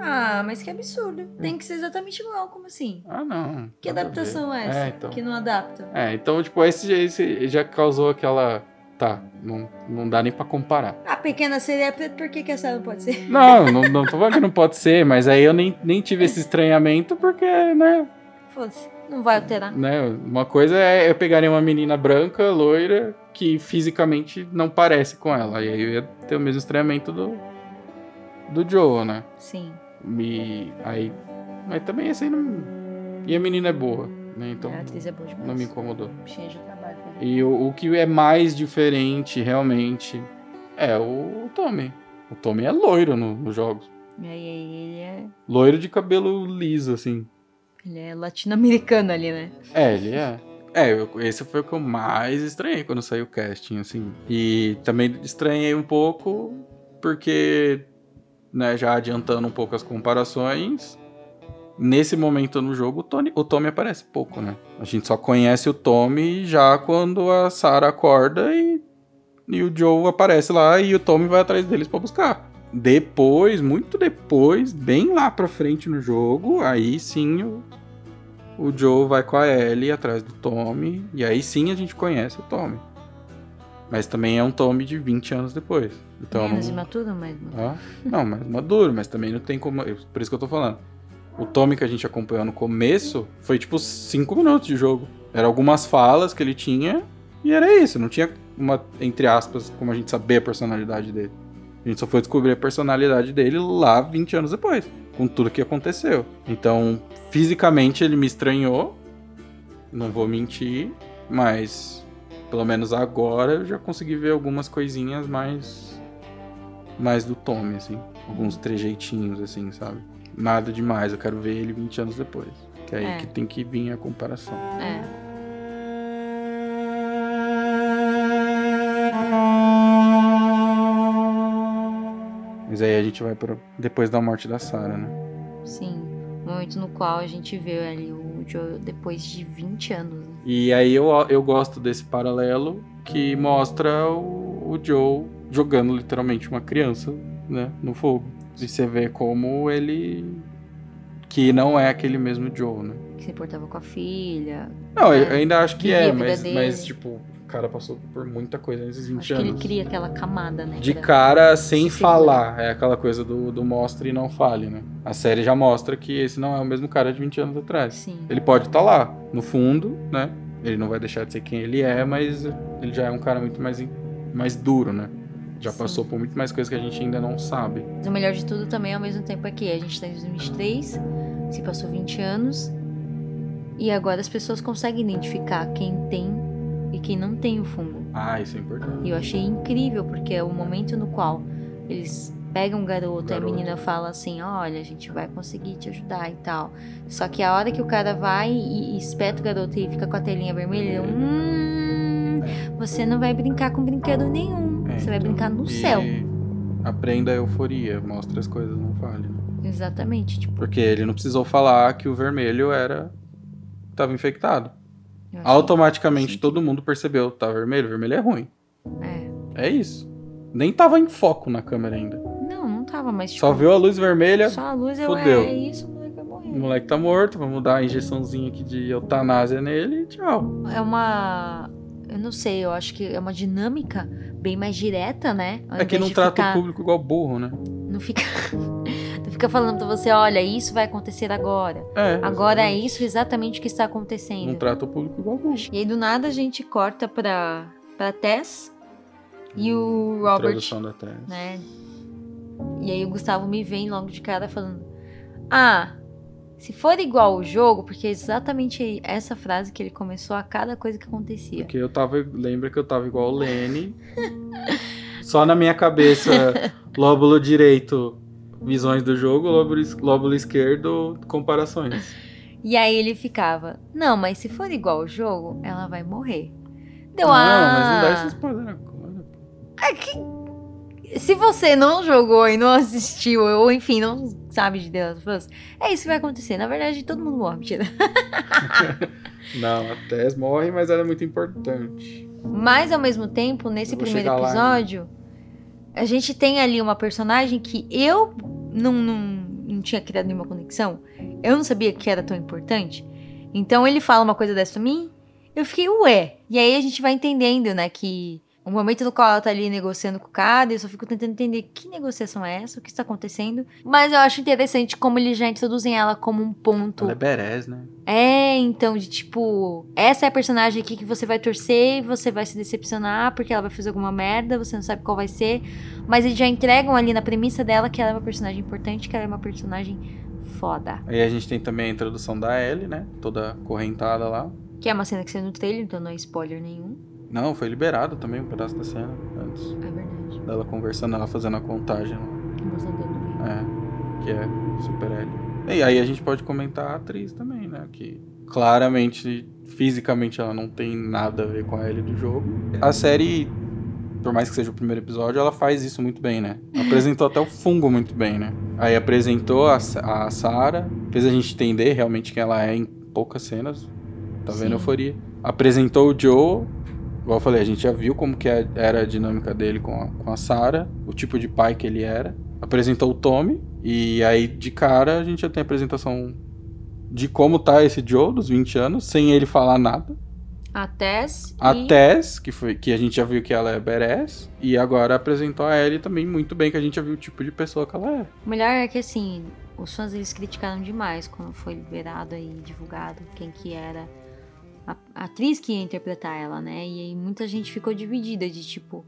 Ah, mas que absurdo. Tem que ser exatamente igual, como assim? Ah, não. Que adaptação ver. é essa? É, então. Que não adapta? É, então, tipo, esse, esse já causou aquela. Tá, não, não dá nem pra comparar. A pequena sereia preta, por que, que essa não pode ser? Não, não, não tô falando que não pode ser, mas aí eu nem, nem tive esse estranhamento porque, né, Foda-se, não vai alterar. né? Uma coisa é eu pegaria uma menina branca, loira, que fisicamente não parece com ela. E aí eu ia ter o mesmo estranhamento do, do Joe, né? Sim. E aí. Mas também assim não. E a menina é boa, né? Então a atriz é boa demais. não me incomodou. Bichinha de trabalho. E o, o que é mais diferente, realmente, é o, o Tommy. O Tommy é loiro no- nos jogos. E aí ele é, Loiro de cabelo liso, assim. ele é latino-americano ali, né? É, ele é. É, eu- esse foi o que eu mais estranhei quando saiu o casting, assim. E também estranhei um pouco porque, né, já adiantando um pouco as comparações, nesse momento no jogo o, Tony, o Tommy aparece pouco, né? A gente só conhece o Tommy já quando a Sarah acorda e, e o Joe aparece lá e o Tommy vai atrás deles pra buscar. Depois, muito depois, bem lá pra frente no jogo, aí sim o, o Joe vai com a Ellie atrás do Tommy, e aí sim a gente conhece o Tommy. Mas também é um Tommy de 20 anos depois. Então, Menos imaturo, mas... ah, não, mas maduro, mas também não tem como. Por isso que eu tô falando. O Tommy que a gente acompanhou no começo foi tipo 5 minutos de jogo. Era algumas falas que ele tinha e era isso. Não tinha uma, entre aspas, como a gente saber a personalidade dele. A gente só foi descobrir a personalidade dele lá 20 anos depois, com tudo que aconteceu. Então, fisicamente ele me estranhou, não vou mentir, mas pelo menos agora eu já consegui ver algumas coisinhas mais mais do Tommy, assim, alguns trejeitinhos assim, sabe? Nada demais, eu quero ver ele 20 anos depois. Que é aí É. que tem que vir a comparação. É. Mas aí a gente vai para depois da morte da Sarah, né? Sim. O momento no qual a gente vê ali o Joe depois de 20 anos. né? E aí eu, eu gosto desse paralelo que mostra o, o Joe jogando literalmente uma criança, né, no fogo. E você vê como ele que não é aquele mesmo Joe, né? Que se importava com a filha. Não, eu É. ainda acho que é, mas, dele. mas tipo, o cara passou por muita coisa nesses 20 Acho que ele anos. cria aquela camada, né? De cara sem se falar. É aquela coisa do, do mostre e não fale, né? A série já mostra que esse não é o mesmo cara de 20 anos atrás. Sim. Ele pode estar lá, no fundo, né? Ele não vai deixar de ser quem ele é, mas ele já é um cara muito mais, mais duro, né? Já Sim. passou por muito mais coisas que a gente ainda não sabe. Mas o melhor de tudo também, ao mesmo tempo, é que a gente tá em 2023, se passou 20 anos, e agora as pessoas conseguem identificar quem tem e quem não tem o fungo. Ah, isso é importante. E eu achei incrível, porque é o momento no qual eles pegam o garoto, e a menina fala assim, olha, a gente vai conseguir te ajudar e tal. Só que a hora que o cara vai e, e espeta o garoto e fica com a telinha vermelha, hum, você não vai brincar com brinquedo nenhum. É, você vai então, brincar no e céu. Aprenda a euforia, mostra as coisas, não fale. Né? Exatamente, tipo, Porque ele não precisou falar que o vermelho era. tava infectado. Automaticamente Sim. todo mundo percebeu, tá vermelho, vermelho é ruim. É. É isso. Nem tava em foco na câmera ainda. Não, não tava, mas tipo, Só viu a luz vermelha, só a luz eu fudeu. é isso, o moleque vai morrer. o moleque tá morto, vamos dar a injeçãozinha aqui de eutanásia nele e tchau. É uma. Eu não sei, eu acho que é uma dinâmica bem mais direta, né? Ao É que não trata ficar- o público igual burro, né? Não fica. *laughs* não fica falando pra você, olha, isso vai acontecer agora. É. Agora é exatamente. isso exatamente o que está acontecendo. Não trata o público igual burro. E aí do nada a gente corta pra, pra Tess e o Robert, Tradução da Tess. né? E aí o Gustavo me vem logo de cara falando: Ah, se for igual o jogo, porque é exatamente essa frase que ele começou a cada coisa que acontecia. Porque eu tava. Lembra que eu tava igual o Lenny. *laughs* Só na minha cabeça, *laughs* lóbulo direito, visões do jogo, lóbulo, lóbulo esquerdo, comparações. E aí ele ficava: Não, mas se for igual o jogo, ela vai morrer. Deu não, ah, mas não dá esse spoiler agora. Se você não jogou e não assistiu, ou enfim, não sabe de The Last of Us, é isso que vai acontecer. Na verdade, todo mundo morre, mentira. *laughs* Não, a Tess morre, mas ela é muito importante. Mas ao mesmo tempo, nesse primeiro chegar lá episódio, a gente tem ali uma personagem que eu não, não, não tinha criado nenhuma conexão. Eu não sabia que era tão importante. Então ele fala uma coisa dessa pra mim, eu fiquei, ué. E aí a gente vai entendendo, né, que o momento no qual ela tá ali negociando com o cara, eu só fico tentando entender que negociação é essa, o que está acontecendo. Mas eu acho interessante como eles já introduzem ela como um ponto. Ela é Beres, né? É, então, de tipo, essa é a personagem aqui que você vai torcer e você vai se decepcionar porque ela vai fazer alguma merda, você não sabe qual vai ser. Mas eles já entregam ali na premissa dela que ela é uma personagem importante, que ela é uma personagem foda. Aí a gente tem também a introdução da Ellie, né? Toda correntada lá. Que é uma cena que saiu no trailer, então não é spoiler nenhum. Não, foi liberado também um pedaço da cena antes. É verdade. Dela conversando, ela fazendo a contagem. Mostrando. É, que é Super Ellie. E aí a gente pode comentar a atriz também, né? Que claramente, fisicamente, ela não tem nada a ver com a Ellie do jogo. A série, por mais que seja o primeiro episódio, ela faz isso muito bem, né? *laughs* Apresentou até o fungo muito bem, né? Aí apresentou a, a Sarah, fez a gente entender realmente quem ela é em poucas cenas. Tá vendo Sim. euforia? Apresentou o Joe. Igual eu falei, a gente já viu como que é- era a dinâmica dele com a, com a Sarah, o tipo de pai que ele era. Apresentou o Tommy, e aí de cara a gente já tem a apresentação de como tá esse Joe dos 20 anos, sem ele falar nada. A Tess A e... Tess, que, foi, que a gente já viu que ela é badass, e agora apresentou a Ellie também muito bem, que a gente já viu o tipo de pessoa que ela é. O melhor é que, assim, os fãs eles criticaram demais quando foi liberado e divulgado quem que era a, a atriz que ia interpretar ela, né? E aí muita gente ficou dividida de tipo,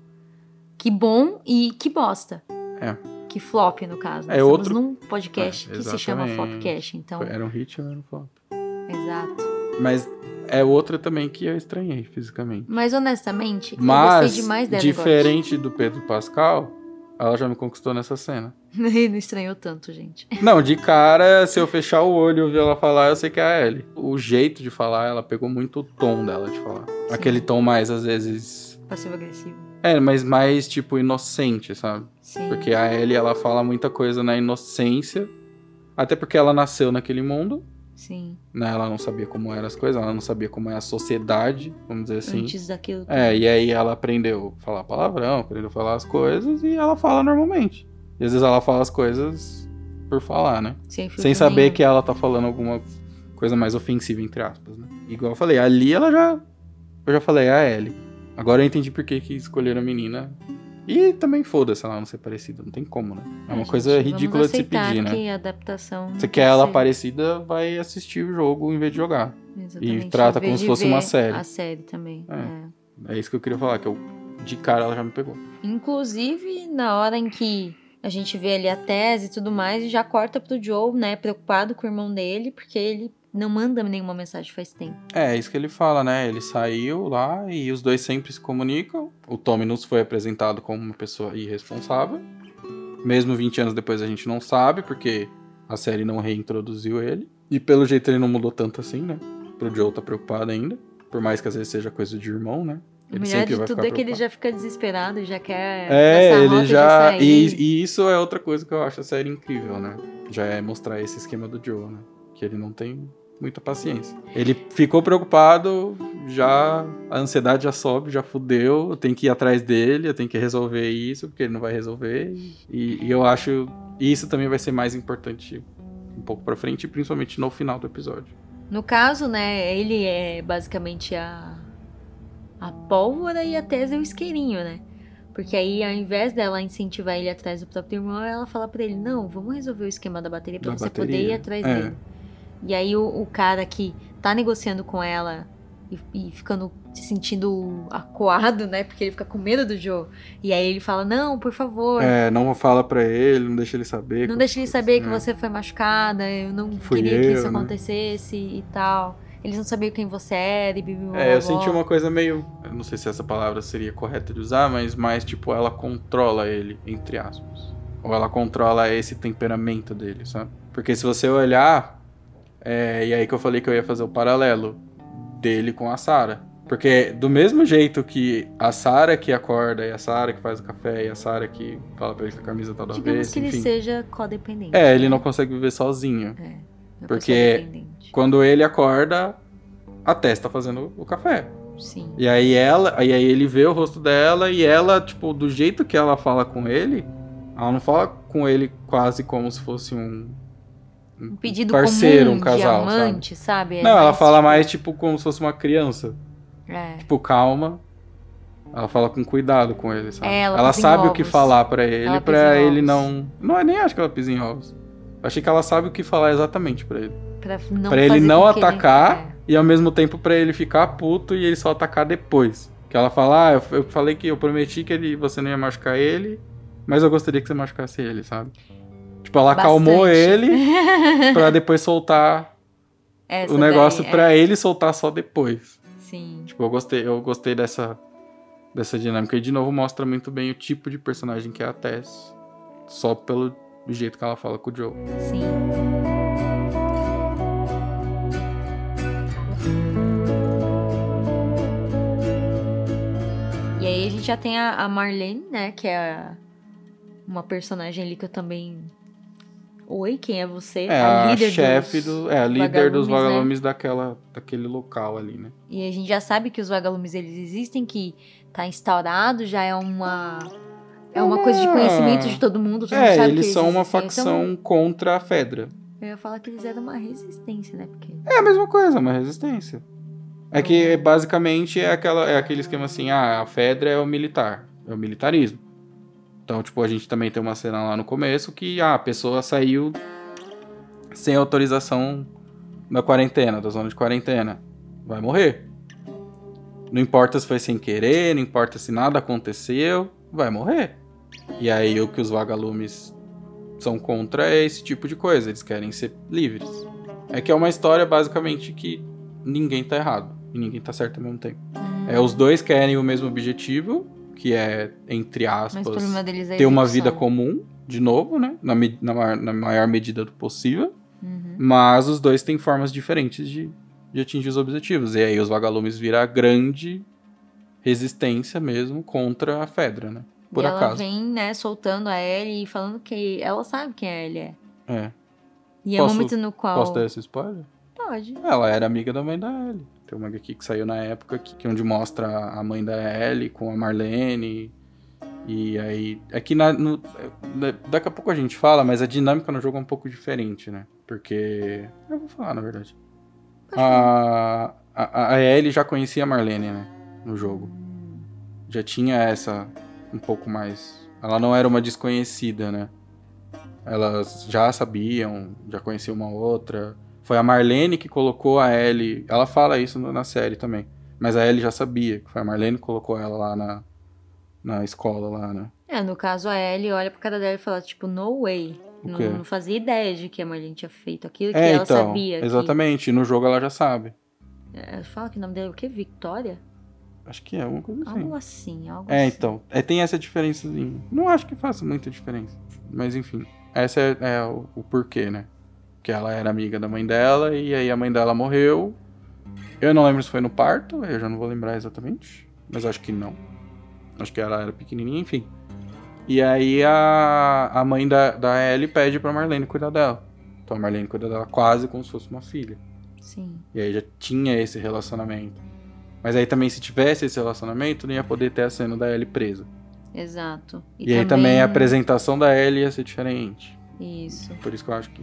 que bom e que bosta. É. Que flop, no caso. É Nós estamos outro- num podcast É, que se chama. Flopcast, então. Era um hit ou era um flop? Exato. Mas é outra também que eu estranhei fisicamente. Mas honestamente, eu Mas, gostei demais dela. diferente do Pedro Pascal, ela já me conquistou nessa cena. *laughs* Ele não estranhou tanto, gente. Não, de cara, se eu fechar o olho e ouvir ela falar, eu sei que é a Ellie. O jeito de falar, ela pegou muito o tom dela de falar. Aquele tom mais, às vezes... Passivo-agressivo. É, mas mais, tipo, inocente, sabe? Sim. Porque a Ellie, ela fala muita coisa na inocência. Até porque ela nasceu naquele mundo, Sim. né? Ela não sabia como eram as coisas, ela não sabia como é a sociedade, vamos dizer assim. Antes daquilo. É, e aí ela aprendeu a falar palavrão, aprendeu a falar as coisas e ela fala normalmente. E às vezes ela fala as coisas por falar, né? Sem, Sem saber nenhum. que ela tá falando alguma coisa mais ofensiva, entre aspas, né? Igual eu falei, ali ela já. Eu já falei, é a Ellie. Agora eu entendi por que, que escolheram a menina. E também foda-se ela não ser parecida, não tem como, né? É uma coisa gente, ridícula de se pedir, né? que a adaptação. Você quer ela ser- parecida, vai assistir o jogo em vez de jogar. Exatamente, trata em vez como se fosse uma série. A série também. É. é. É isso que eu queria falar, que eu, de cara ela já me pegou. Inclusive, na hora em que a gente vê ali a tese e tudo mais, já corta pro Joe, né, preocupado com o irmão dele, porque ele não manda nenhuma mensagem faz tempo. É isso que ele fala, né? Ele saiu lá e os dois sempre se comunicam. O Tommy nos foi apresentado como uma pessoa irresponsável. Mesmo 20 anos depois a gente não sabe, porque a série não reintroduziu ele. E pelo jeito ele não mudou tanto assim, né? Pro Joe tá preocupado ainda. Por mais que às vezes seja coisa de irmão, né? O melhor de tudo é que ele já fica desesperado e já quer. É, ele já. sair. E, e isso é outra coisa que eu acho a série incrível, né? Já é mostrar esse esquema do Joe, né? Que ele não tem muita paciência. Ele ficou preocupado, já a ansiedade já sobe, já fudeu, eu tenho que ir atrás dele, eu tenho que resolver isso, porque ele não vai resolver. E, e eu acho isso também vai ser mais importante um pouco pra frente, principalmente no final do episódio. No caso, né, ele é basicamente a, a pólvora e a Tessa é o isqueirinho, né? Porque aí, ao invés dela incentivar ele atrás do próprio irmão, ela fala pra ele: Não, vamos resolver o esquema da bateria pra Da você bateria, poder ir atrás é. dele. E aí, o, o cara que tá negociando com ela e, e ficando se sentindo acuado, né? Porque ele fica com medo do Joe. E aí ele fala: Não, por favor. É, não fala pra ele, não deixa ele saber. Não que- deixe ele saber que é. você foi machucada, eu não Fui queria que eu, isso né? acontecesse e tal. Eles não sabiam quem você era e bibi, É, eu senti uma coisa meio. Eu não sei se essa palavra seria correta de usar, mas mais tipo, ela controla ele, entre aspas. Ou ela controla esse temperamento dele, sabe? Porque se você olhar. É, e aí que eu falei que eu ia fazer o paralelo dele com a Sarah. Porque do mesmo jeito que a Sarah que acorda, e a Sarah que faz o café, e a Sarah que fala pra ele que a camisa tá do Digamos que ele enfim. seja codependente. É, ele não consegue viver sozinho. É, uma Porque-. Quando ele acorda, a Tess tá fazendo o café. Sim. E aí ela, e aí ele vê o rosto dela e ela, tipo, do jeito que ela fala com ele, ela não fala com ele quase como se fosse um, Um pedido parceiro, comum um casal, de amante, sabe? É não, ela fala tipo, mais tipo como se fosse uma criança, É. tipo, calma. Ela fala com cuidado com ele, sabe? É, ela em sabe o que falar pra ele, Ela em ele não, não é nem acho que ela pisa em ovos. Achei que ela sabe o que falar exatamente pra ele. Pra, não Pra ele não que ele- atacar é. e ao mesmo tempo pra ele ficar puto e ele só atacar depois. Que ela fala, ah, eu, eu falei que eu prometi que ele, você não ia machucar ele, mas eu gostaria que você machucasse ele, sabe? Tipo, ela acalmou Bastante. ele *laughs* pra depois soltar Essa o negócio daí, pra é. ele soltar só depois. Sim. Tipo, eu gostei, eu gostei dessa, dessa dinâmica. E de novo mostra muito bem o tipo de personagem que é a Tess. Só pelo jeito que ela fala com o Joe. Sim. E aí a gente já tem a, a Marlene, né? Que é a- uma personagem ali que eu também. Oi, quem é você? É a, líder chefe dos do. É, a líder dos vagalumes, né? vagalumes daquela, daquele local ali, né? E a gente já sabe que os vagalumes eles existem, que tá instaurado, já é uma. É uma coisa de conhecimento de todo mundo. Todo mundo É, sabe eles que são uma existem. facção Então, contra a Fedra. eu ia falar que eles eram uma resistência, né? Porque. É a mesma coisa, uma resistência. É que basicamente é, aquela, é aquele esquema assim, ah, a Fedra é o militar, é o militarismo. Então, tipo, a gente também tem uma cena lá no começo que ah, a pessoa saiu sem autorização da quarentena, da zona de quarentena. Vai morrer. Não importa se foi sem querer, não importa se nada aconteceu, vai morrer. E aí o que os vagalumes são contra é esse tipo de coisa, eles querem ser livres. É que é uma história basicamente que ninguém tá errado e ninguém tá certo ao mesmo tempo. É, os dois querem o mesmo objetivo, que é, entre aspas, é ter uma vida comum, de novo, né? Na, na maior, na maior medida do possível. Uhum. Mas os dois têm formas diferentes de, de atingir os objetivos. E aí os vagalumes viram a grande resistência mesmo contra a Fedra, né? Por e acaso. ela vem, né, soltando a Ellie e falando que ela sabe quem a Ellie é. É. E é Posso- um momento no qual. Posso dar esse spoiler? Pode. Ela era amiga da mãe da Ellie. Tem uma HQ que saiu na época que, que onde mostra a mãe da Ellie com a Marlene. E aí. Aqui na, no- daqui a pouco a gente fala, mas a dinâmica no jogo é um pouco diferente, né? Porque. Eu vou falar, na verdade. A, a, a Ellie já conhecia a Marlene, né? No jogo. Já tinha essa um pouco mais. Ela não era uma desconhecida, né? Elas já sabiam, já conheciam uma outra. Foi a Marlene que colocou a Ellie. Ela fala isso na série também. Mas a Ellie já sabia. que Foi a Marlene que colocou ela lá na, na escola lá, né? É, no caso a Ellie olha pra cara dela e fala, tipo, no way. Não, não fazia ideia de que a Marlene tinha feito aquilo, que é, ela então. sabia. que- Exatamente. No jogo ela já sabe. É, fala que o nome dela é o quê? Victoria? Acho que é alguma coisa assim. Algo assim, algo É, assim. então. É, tem essa diferençazinha. Não acho que faça muita diferença. Mas enfim. Essa é, é o, o porquê, né? Que ela era amiga da mãe dela e aí a mãe dela morreu. Eu não lembro se foi no parto, eu já não vou lembrar exatamente. Mas acho que não. Acho que ela era pequenininha, enfim. E aí a, a mãe da, da Ellie pede pra Marlene cuidar dela. Então a Marlene cuida dela quase como se fosse uma filha. Sim. E aí já tinha esse relacionamento. Mas aí também, se tivesse esse relacionamento, não ia poder ter a cena da Ellie presa. Exato. E, aí também a apresentação da Ellie ia ser diferente. Isso. Por isso que eu acho que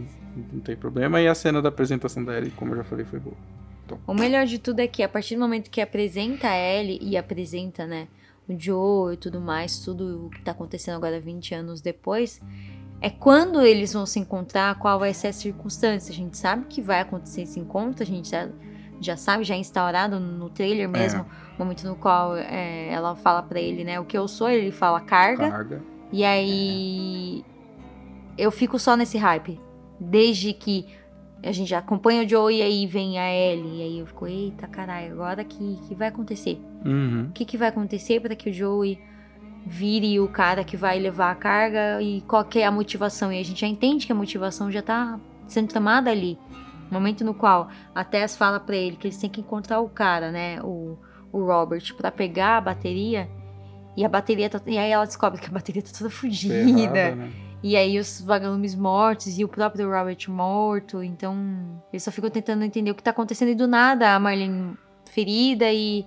não tem problema. E a cena da apresentação da Ellie, como eu já falei, foi boa. O melhor de tudo é que a partir do momento que apresenta a Ellie e apresenta, né, o Joe e tudo mais, tudo o que tá acontecendo agora 20 anos depois, é quando eles vão se encontrar, qual vai ser a circunstância. A gente sabe que vai acontecer esse encontro, a gente já, já sabe, já é instaurado no trailer mesmo, o momento no qual é, ela fala para ele, né, o que eu sou, ele fala carga, Carga. e aí eu fico só nesse hype. Desde que a gente já acompanha o Joe e aí vem a Ellie. E aí eu fico, eita caralho, agora que, que vai acontecer? Uhum. O que, que vai acontecer para que o Joey vire o cara que vai levar a carga e qual que é a motivação? E a gente já entende que a motivação já tá sendo tramada ali. Momento no qual a Tess fala pra ele que eles têm que encontrar o cara, né? O, o Robert, pra pegar a bateria. E a bateria tá, E aí ela descobre que a bateria tá toda fodida. Ferrada, né? E aí os vagalumes mortos e o próprio Robert morto. Então, eles só ficam tentando entender o que tá acontecendo e do nada a Marlene ferida e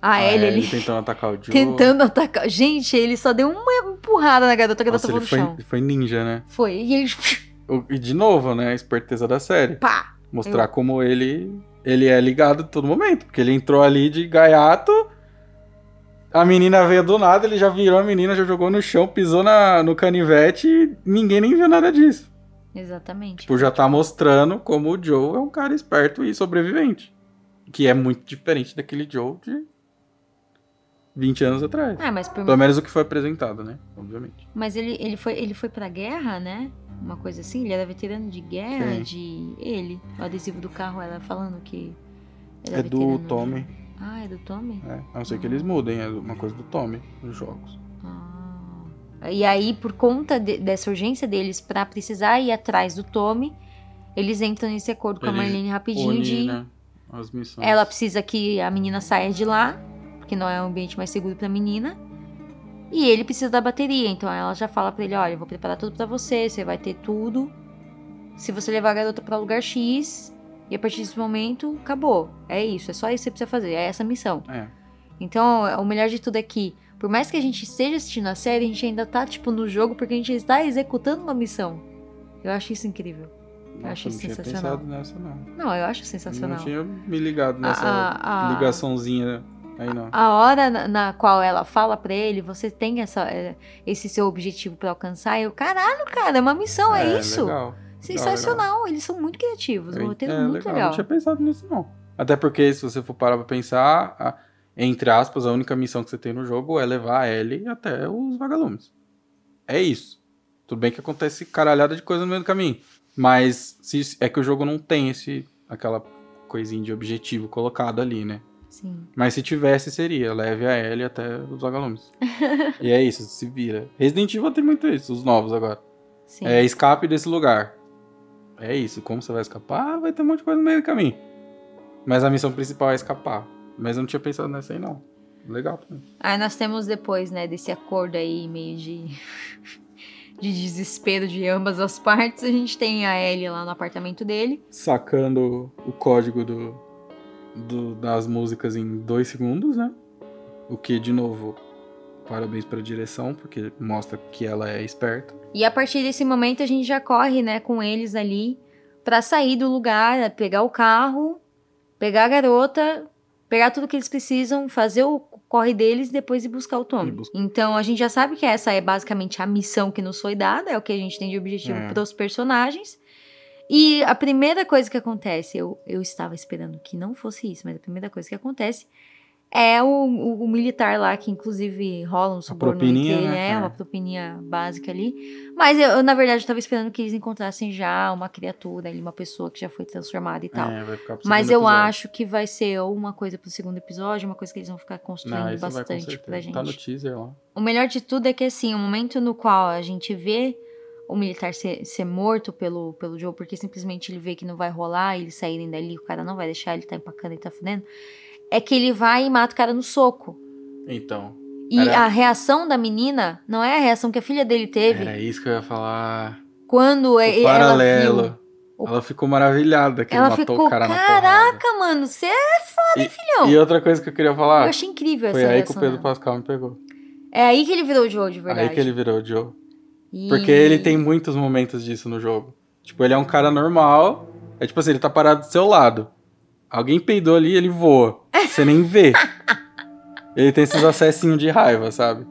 a A Ellie ali Ellie tentando atacar o *laughs* Joe. tentando atacar. Gente, ele só deu uma empurrada na garota que ela tava no foi, chão. foi ninja, né? Foi. E ele. *laughs* E de novo, né? A esperteza da série. Pá! Mostrar como ele ele é ligado a todo momento. Porque ele entrou ali de gaiato, a menina veio do nada, ele já virou a menina, já jogou no chão, pisou na, no canivete e ninguém nem viu nada disso. Exatamente. Tipo, já tá mostrando como o Joe é um cara esperto e sobrevivente. Que é muito diferente daquele Joe de 20 anos atrás. Ah, mas, por... Pelo menos o que foi apresentado, né? Obviamente. mas ele, ele, foi, ele foi pra guerra, né? Uma coisa assim. Ele era veterano de guerra, Sim. de. Ele. O adesivo do carro era falando que. Era É do veterano Tommy. Ah, é do Tommy? É, a não ser que eles mudem, é uma coisa do Tommy nos jogos. Ah. E aí, por conta de- dessa urgência deles pra precisar ir atrás do Tommy, eles entram nesse acordo com a Eles Marlene rapidinho Une, de. né, as missões. Ela precisa que a menina saia de lá, porque não é um ambiente mais seguro pra menina. E ele precisa da bateria, então ela já fala pra ele, olha, eu vou preparar tudo pra você, você vai ter tudo. Se você levar a garota pra lugar X, e a partir desse momento, acabou. É isso, é só isso que você precisa fazer, é essa a missão. É. Então, o melhor de tudo é que, por mais que a gente esteja assistindo a série, a gente ainda tá, tipo, no jogo porque a gente está executando uma missão. Eu acho isso incrível. Nossa, acho eu não tinha sensacional. pensado nessa, não. Não, eu acho Não sensacional. tinha me ligado nessa A- a- a- ligaçãozinha não. A hora na, na qual ela fala pra ele, você tem essa, é, esse seu objetivo pra alcançar. Eu, caralho, cara, é uma missão, é, isso. Legal. Sensacional, eles são muito criativos. Eu- roteiro é, é muito legal. legal. Não tinha pensado nisso, não. Até porque, se você for parar pra pensar, a- entre aspas, a única missão que você tem no jogo é levar a Ellie até os vagalumes. É isso. Tudo bem que acontece caralhada de coisa no meio do caminho. Mas se, é que o jogo não tem esse aquela coisinha de objetivo colocado ali, né? Sim. Mas se tivesse, seria. Leve a Ellie até os vagalumes. *laughs* e é isso, se vira. Resident Evil tem muito isso, os novos agora. Sim. É escape desse lugar. É isso. Como você vai escapar? Vai ter um monte de coisa no meio do caminho. Mas a missão principal é escapar. Mas eu não tinha pensado nessa aí, não. Legal também. Aí nós temos depois, né, desse acordo aí meio de. *laughs* de desespero de ambas as partes. A gente tem a Ellie lá no apartamento dele. Sacando o código do, do- das músicas em dois segundos, né? O que, de novo, parabéns pra direção, porque mostra que ela é esperta. E a partir desse momento a gente já corre, né, com eles ali pra sair do lugar, pegar o carro, pegar a garota, pegar tudo que eles precisam, fazer o corre deles e depois ir buscar o Tommy. Então a gente já sabe que essa é basicamente a missão que nos foi dada, é o que a gente tem de objetivo É. pros personagens. E a primeira coisa que acontece, eu, eu estava esperando que não fosse isso, mas a primeira coisa que acontece é o, o- o militar lá, que inclusive rola um suborno entre ele, né? né? É. Uma propininha básica ali. Mas eu, eu, na verdade, estava esperando que eles encontrassem já uma criatura ali, uma pessoa que já foi transformada e tal. É, vai ficar pro Mas eu episódio. acho que vai ser ou uma coisa pro segundo episódio, uma coisa que eles vão ficar construindo Não, bastante pra gente. Tá no teaser lá. O melhor de tudo é que, assim, o momento no qual a gente vê o militar ser, ser morto pelo, pelo Joe, porque simplesmente ele vê que não vai rolar, eles saírem dali, o cara não vai deixar, ele tá empacando e tá fudendo, é que ele vai e mata o cara no soco. Então, E Era- a reação da menina não é a reação que a filha dele teve era isso que eu ia falar. quando O e- ela paralelo. viu. Ela ficou maravilhada que Ela ele matou ficou, o cara na porrada. caraca, mano, você é foda, hein, filhão? E outra coisa que eu queria falar, Eu achei incrível foi essa aí que o Pedro dela. Pascal me pegou. É aí que ele virou o Joe, de verdade. Aí que ele virou o Joe. E- Porque ele tem muitos momentos disso no jogo. Tipo, ele é um cara normal. É tipo assim, ele tá parado do seu lado. Alguém peidou ali, ele voa. Você nem vê. *laughs* ele tem esses acessinhos de raiva, sabe?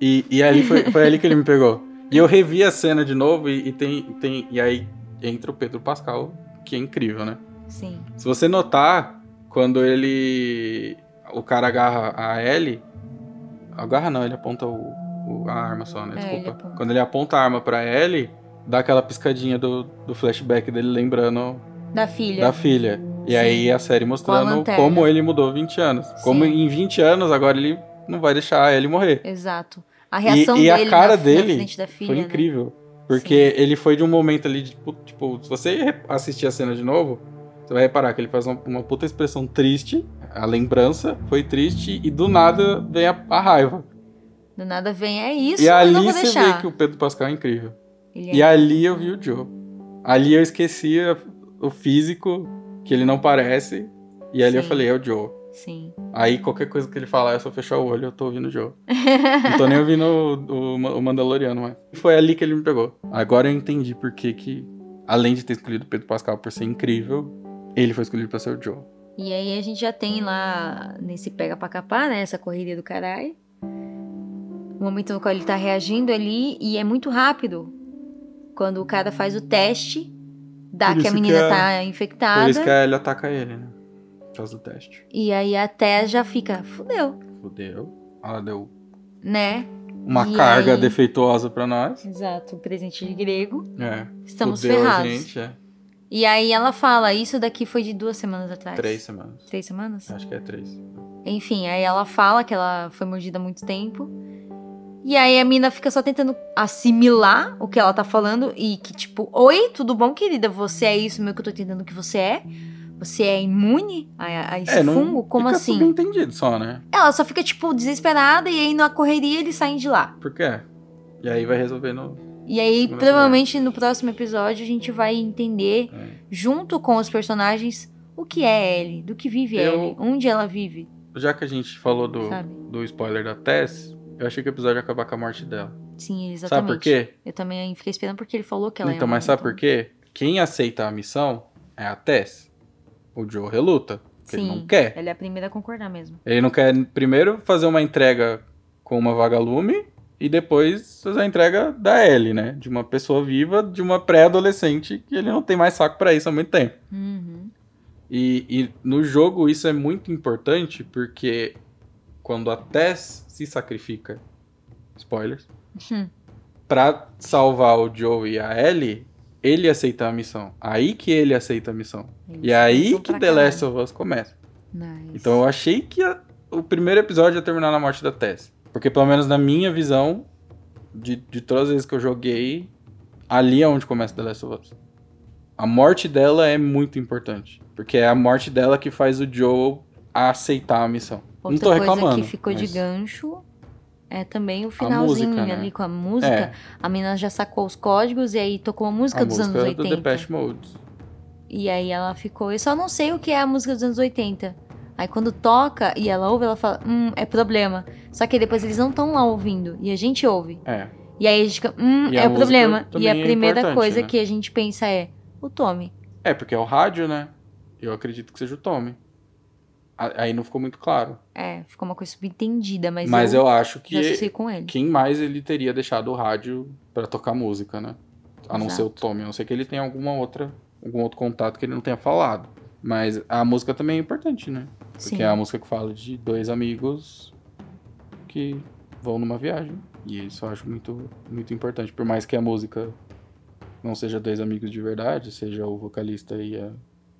E, e ali foi, foi ali que ele me pegou. E eu revi a cena de novo e, e tem, tem. E aí entra o Pedro Pascal, que é incrível, né? Sim. Se você notar, quando ele. O cara agarra a Ellie. Agarra não, ele aponta o, o- a arma só, né? É, Desculpa. ele aponta. Quando ele aponta a arma pra Ellie, dá aquela piscadinha do, do flashback dele lembrando Da filha. da filha. E Sim. aí a série mostrando lanterna. como ele mudou 20 anos. Como Sim. em 20 anos agora ele não vai deixar a Ellie morrer. Exato. A E, reação e dele a cara na, dele filha, foi né? incrível. Porque ele foi de um momento ali, de, tipo, se você assistir a cena de novo, você vai reparar que ele faz uma, uma puta expressão triste, a lembrança foi triste, e do nada vem a, a raiva. Do nada vem, é isso, e eu ali não vou você deixar. vê que o Pedro Pascal é incrível. Ele E é- ali eu vi o Joe. Ali eu esqueci a- o físico, que ele não parece, e ali eu Sim. falei, é o Joe. Sim. Aí qualquer coisa que ele falar, é só fechar o olho, eu tô ouvindo o Joe. Não tô nem ouvindo o, o, o Mandaloriano, mas. Foi ali que ele me pegou. Agora eu entendi por que que, além de ter escolhido o Pedro Pascal por ser incrível, ele foi escolhido pra ser o Joe. E aí a gente já tem lá nesse pega pra capar, né? Essa correria do caralho. O momento no qual ele tá reagindo ali e é muito rápido. Quando o cara faz o teste, dá que a menina que a- tá infectada. Por isso que a Ellie ataca ele, né? Por causa do teste. E aí a Tess já fica, fudeu, Fudeu. Ela deu né? uma E carga aí? defeituosa pra nós. Exato, o presente de grego. É. Estamos Fudeu ferrados. gente, é. E aí ela fala, isso daqui foi de duas semanas atrás. Três semanas. Três semanas? Acho que é três. Enfim, aí ela fala que ela foi mordida há muito tempo. E aí a mina fica só tentando assimilar o que ela tá falando e que, tipo, oi, tudo bom, querida? Você é isso mesmo que eu tô entendendo que você é? Você é imune a, a esse é, fungo? Como fica assim? subentendido só, né? Ela só fica, tipo, desesperada e aí na correria eles saem de lá. Por quê? E aí vai resolver no. E aí, Segundo provavelmente, no próximo episódio, a gente vai entender, É. junto com os personagens, o que é Ellie, do que vive Eu- Ellie, onde ela vive, Já que a gente falou do, sabe? do spoiler da Tess, eu achei que o episódio ia acabar com a morte dela. Sim, exatamente. Sabe por quê? Eu também fiquei esperando porque ele falou que ela então, mas sabe por quê? Quem aceita a missão é a Tess. O Joe reluta. Porque ele Sim. não quer. Ela é a primeira a concordar mesmo. Ele não quer primeiro fazer uma entrega com uma vagalume e depois fazer a entrega da Ellie, né? De uma pessoa viva, de uma pré-adolescente que ele não tem mais saco pra isso há muito tempo. Uhum. E, e no jogo isso é muito importante porque quando a Tess se sacrifica, spoilers, Hum. pra salvar o Joe e a Ellie, ele aceita a missão. Aí que ele aceita a missão. Eles E aí que The Last caralho. of Us começa. Nice. Então eu achei que a- o primeiro episódio ia terminar na morte da Tess. Porque pelo menos na minha visão, de, de todas as vezes que eu joguei, ali é onde começa The Last of Us. A morte dela é muito importante. Porque é a morte dela que faz o Joel aceitar a missão. Outra reclamando. coisa que ficou de mas- gancho é também o finalzinho música, né? ali com a música. É, A menina já sacou os códigos e aí tocou a música a dos música anos do 80. Depeche Mode. E aí ela ficou, eu só não sei o que é a música dos anos 80. Aí quando toca e ela ouve, ela fala, hum, é problema. Só que depois eles não estão lá ouvindo e a gente ouve. É. E aí a gente fica, hum, E é o problema. E a é primeira importante, coisa né? que a gente pensa é, o Tommy. É, porque é o rádio, né? Eu acredito que seja o Tommy. Aí não ficou muito claro. É, ficou uma coisa subentendida, mas, Mas eu, acho que associei com ele. quem mais ele teria deixado o rádio pra tocar música, né? A não ser o. Tommy. A não ser que ele tenha alguma outra, algum outro contato que ele não tenha falado. Mas a música também é importante, né? Porque Sim. é a música que fala de dois amigos que vão numa viagem. E isso eu acho muito, muito importante. Por mais que a música não seja dois amigos de verdade, seja o vocalista e a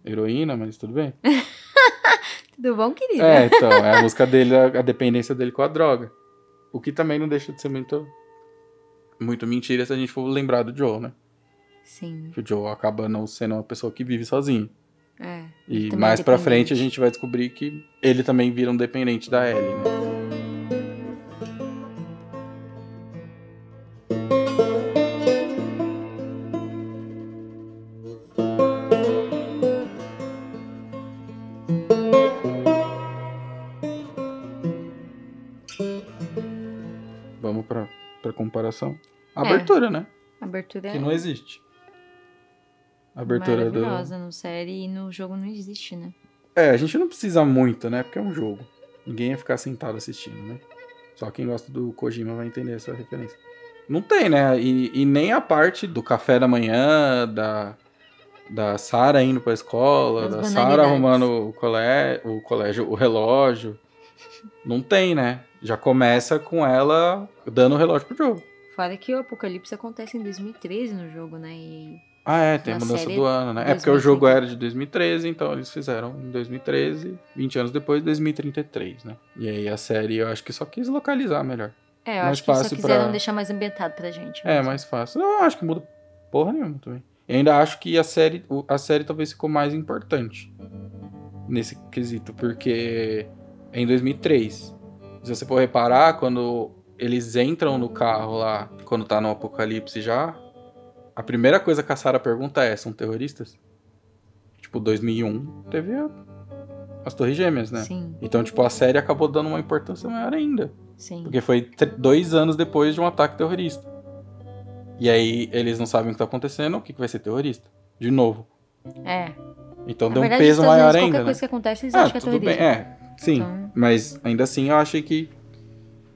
heroína, mas tudo bem. *laughs* Tudo bom, querida? É, então, é a música dele, a, dependência dele com a droga. O que também não deixa de ser muito, muito mentira se a gente for lembrar do Joe, né? Sim, Que o Joe acaba não sendo uma pessoa que vive sozinho. é. E mais pra frente a gente vai descobrir que ele também vira um dependente da Ellie, né? A É. abertura, né? A abertura Que é não existe. A abertura do. maravilhosa no série e no jogo não existe, né? É, a gente não precisa muito, né? Porque é um jogo. Ninguém ia ficar sentado assistindo, né? Só quem gosta do Kojima vai entender essa referência. Não tem, né? E, e nem a parte do café da manhã, da, da Sara indo pra escola, As da Sara arrumando o, colé, o colégio, o relógio. Não tem, né? Já começa com ela dando o relógio pro jogo. Fora que o apocalipse acontece em 2013 no jogo, né? E Ah, é, tem a mudança do ano, né? É porque o 2030. jogo era de 2013, então eles fizeram em 2013, 20 anos depois, 2033, né? E aí a série eu acho que só quis localizar melhor. É, eu Mais acho que só fácil quiseram pra- deixar mais ambientado pra gente. É, mesmo. mais fácil. Não, eu acho que muda porra nenhuma também. E ainda acho que a série, a série talvez ficou mais importante nesse quesito, porque é em 2003. Se você for reparar, quando eles entram no carro lá, quando tá no apocalipse já, a primeira coisa que a Sarah pergunta é: são terroristas? Tipo, 2001 teve as Torres Gêmeas, né? Sim, Então, tipo, a série acabou dando uma importância maior ainda. sim. Porque foi dois anos depois de um ataque terrorista. E aí eles não sabem o que tá acontecendo, o que, que vai ser terrorista? De novo. É. Então Na deu um verdade, peso nos Estados maior Unidos, ainda. Qualquer Né? coisa que acontece, eles Ah, acham que é bem. terrorismo. É, sim. Então- Mas ainda assim eu achei que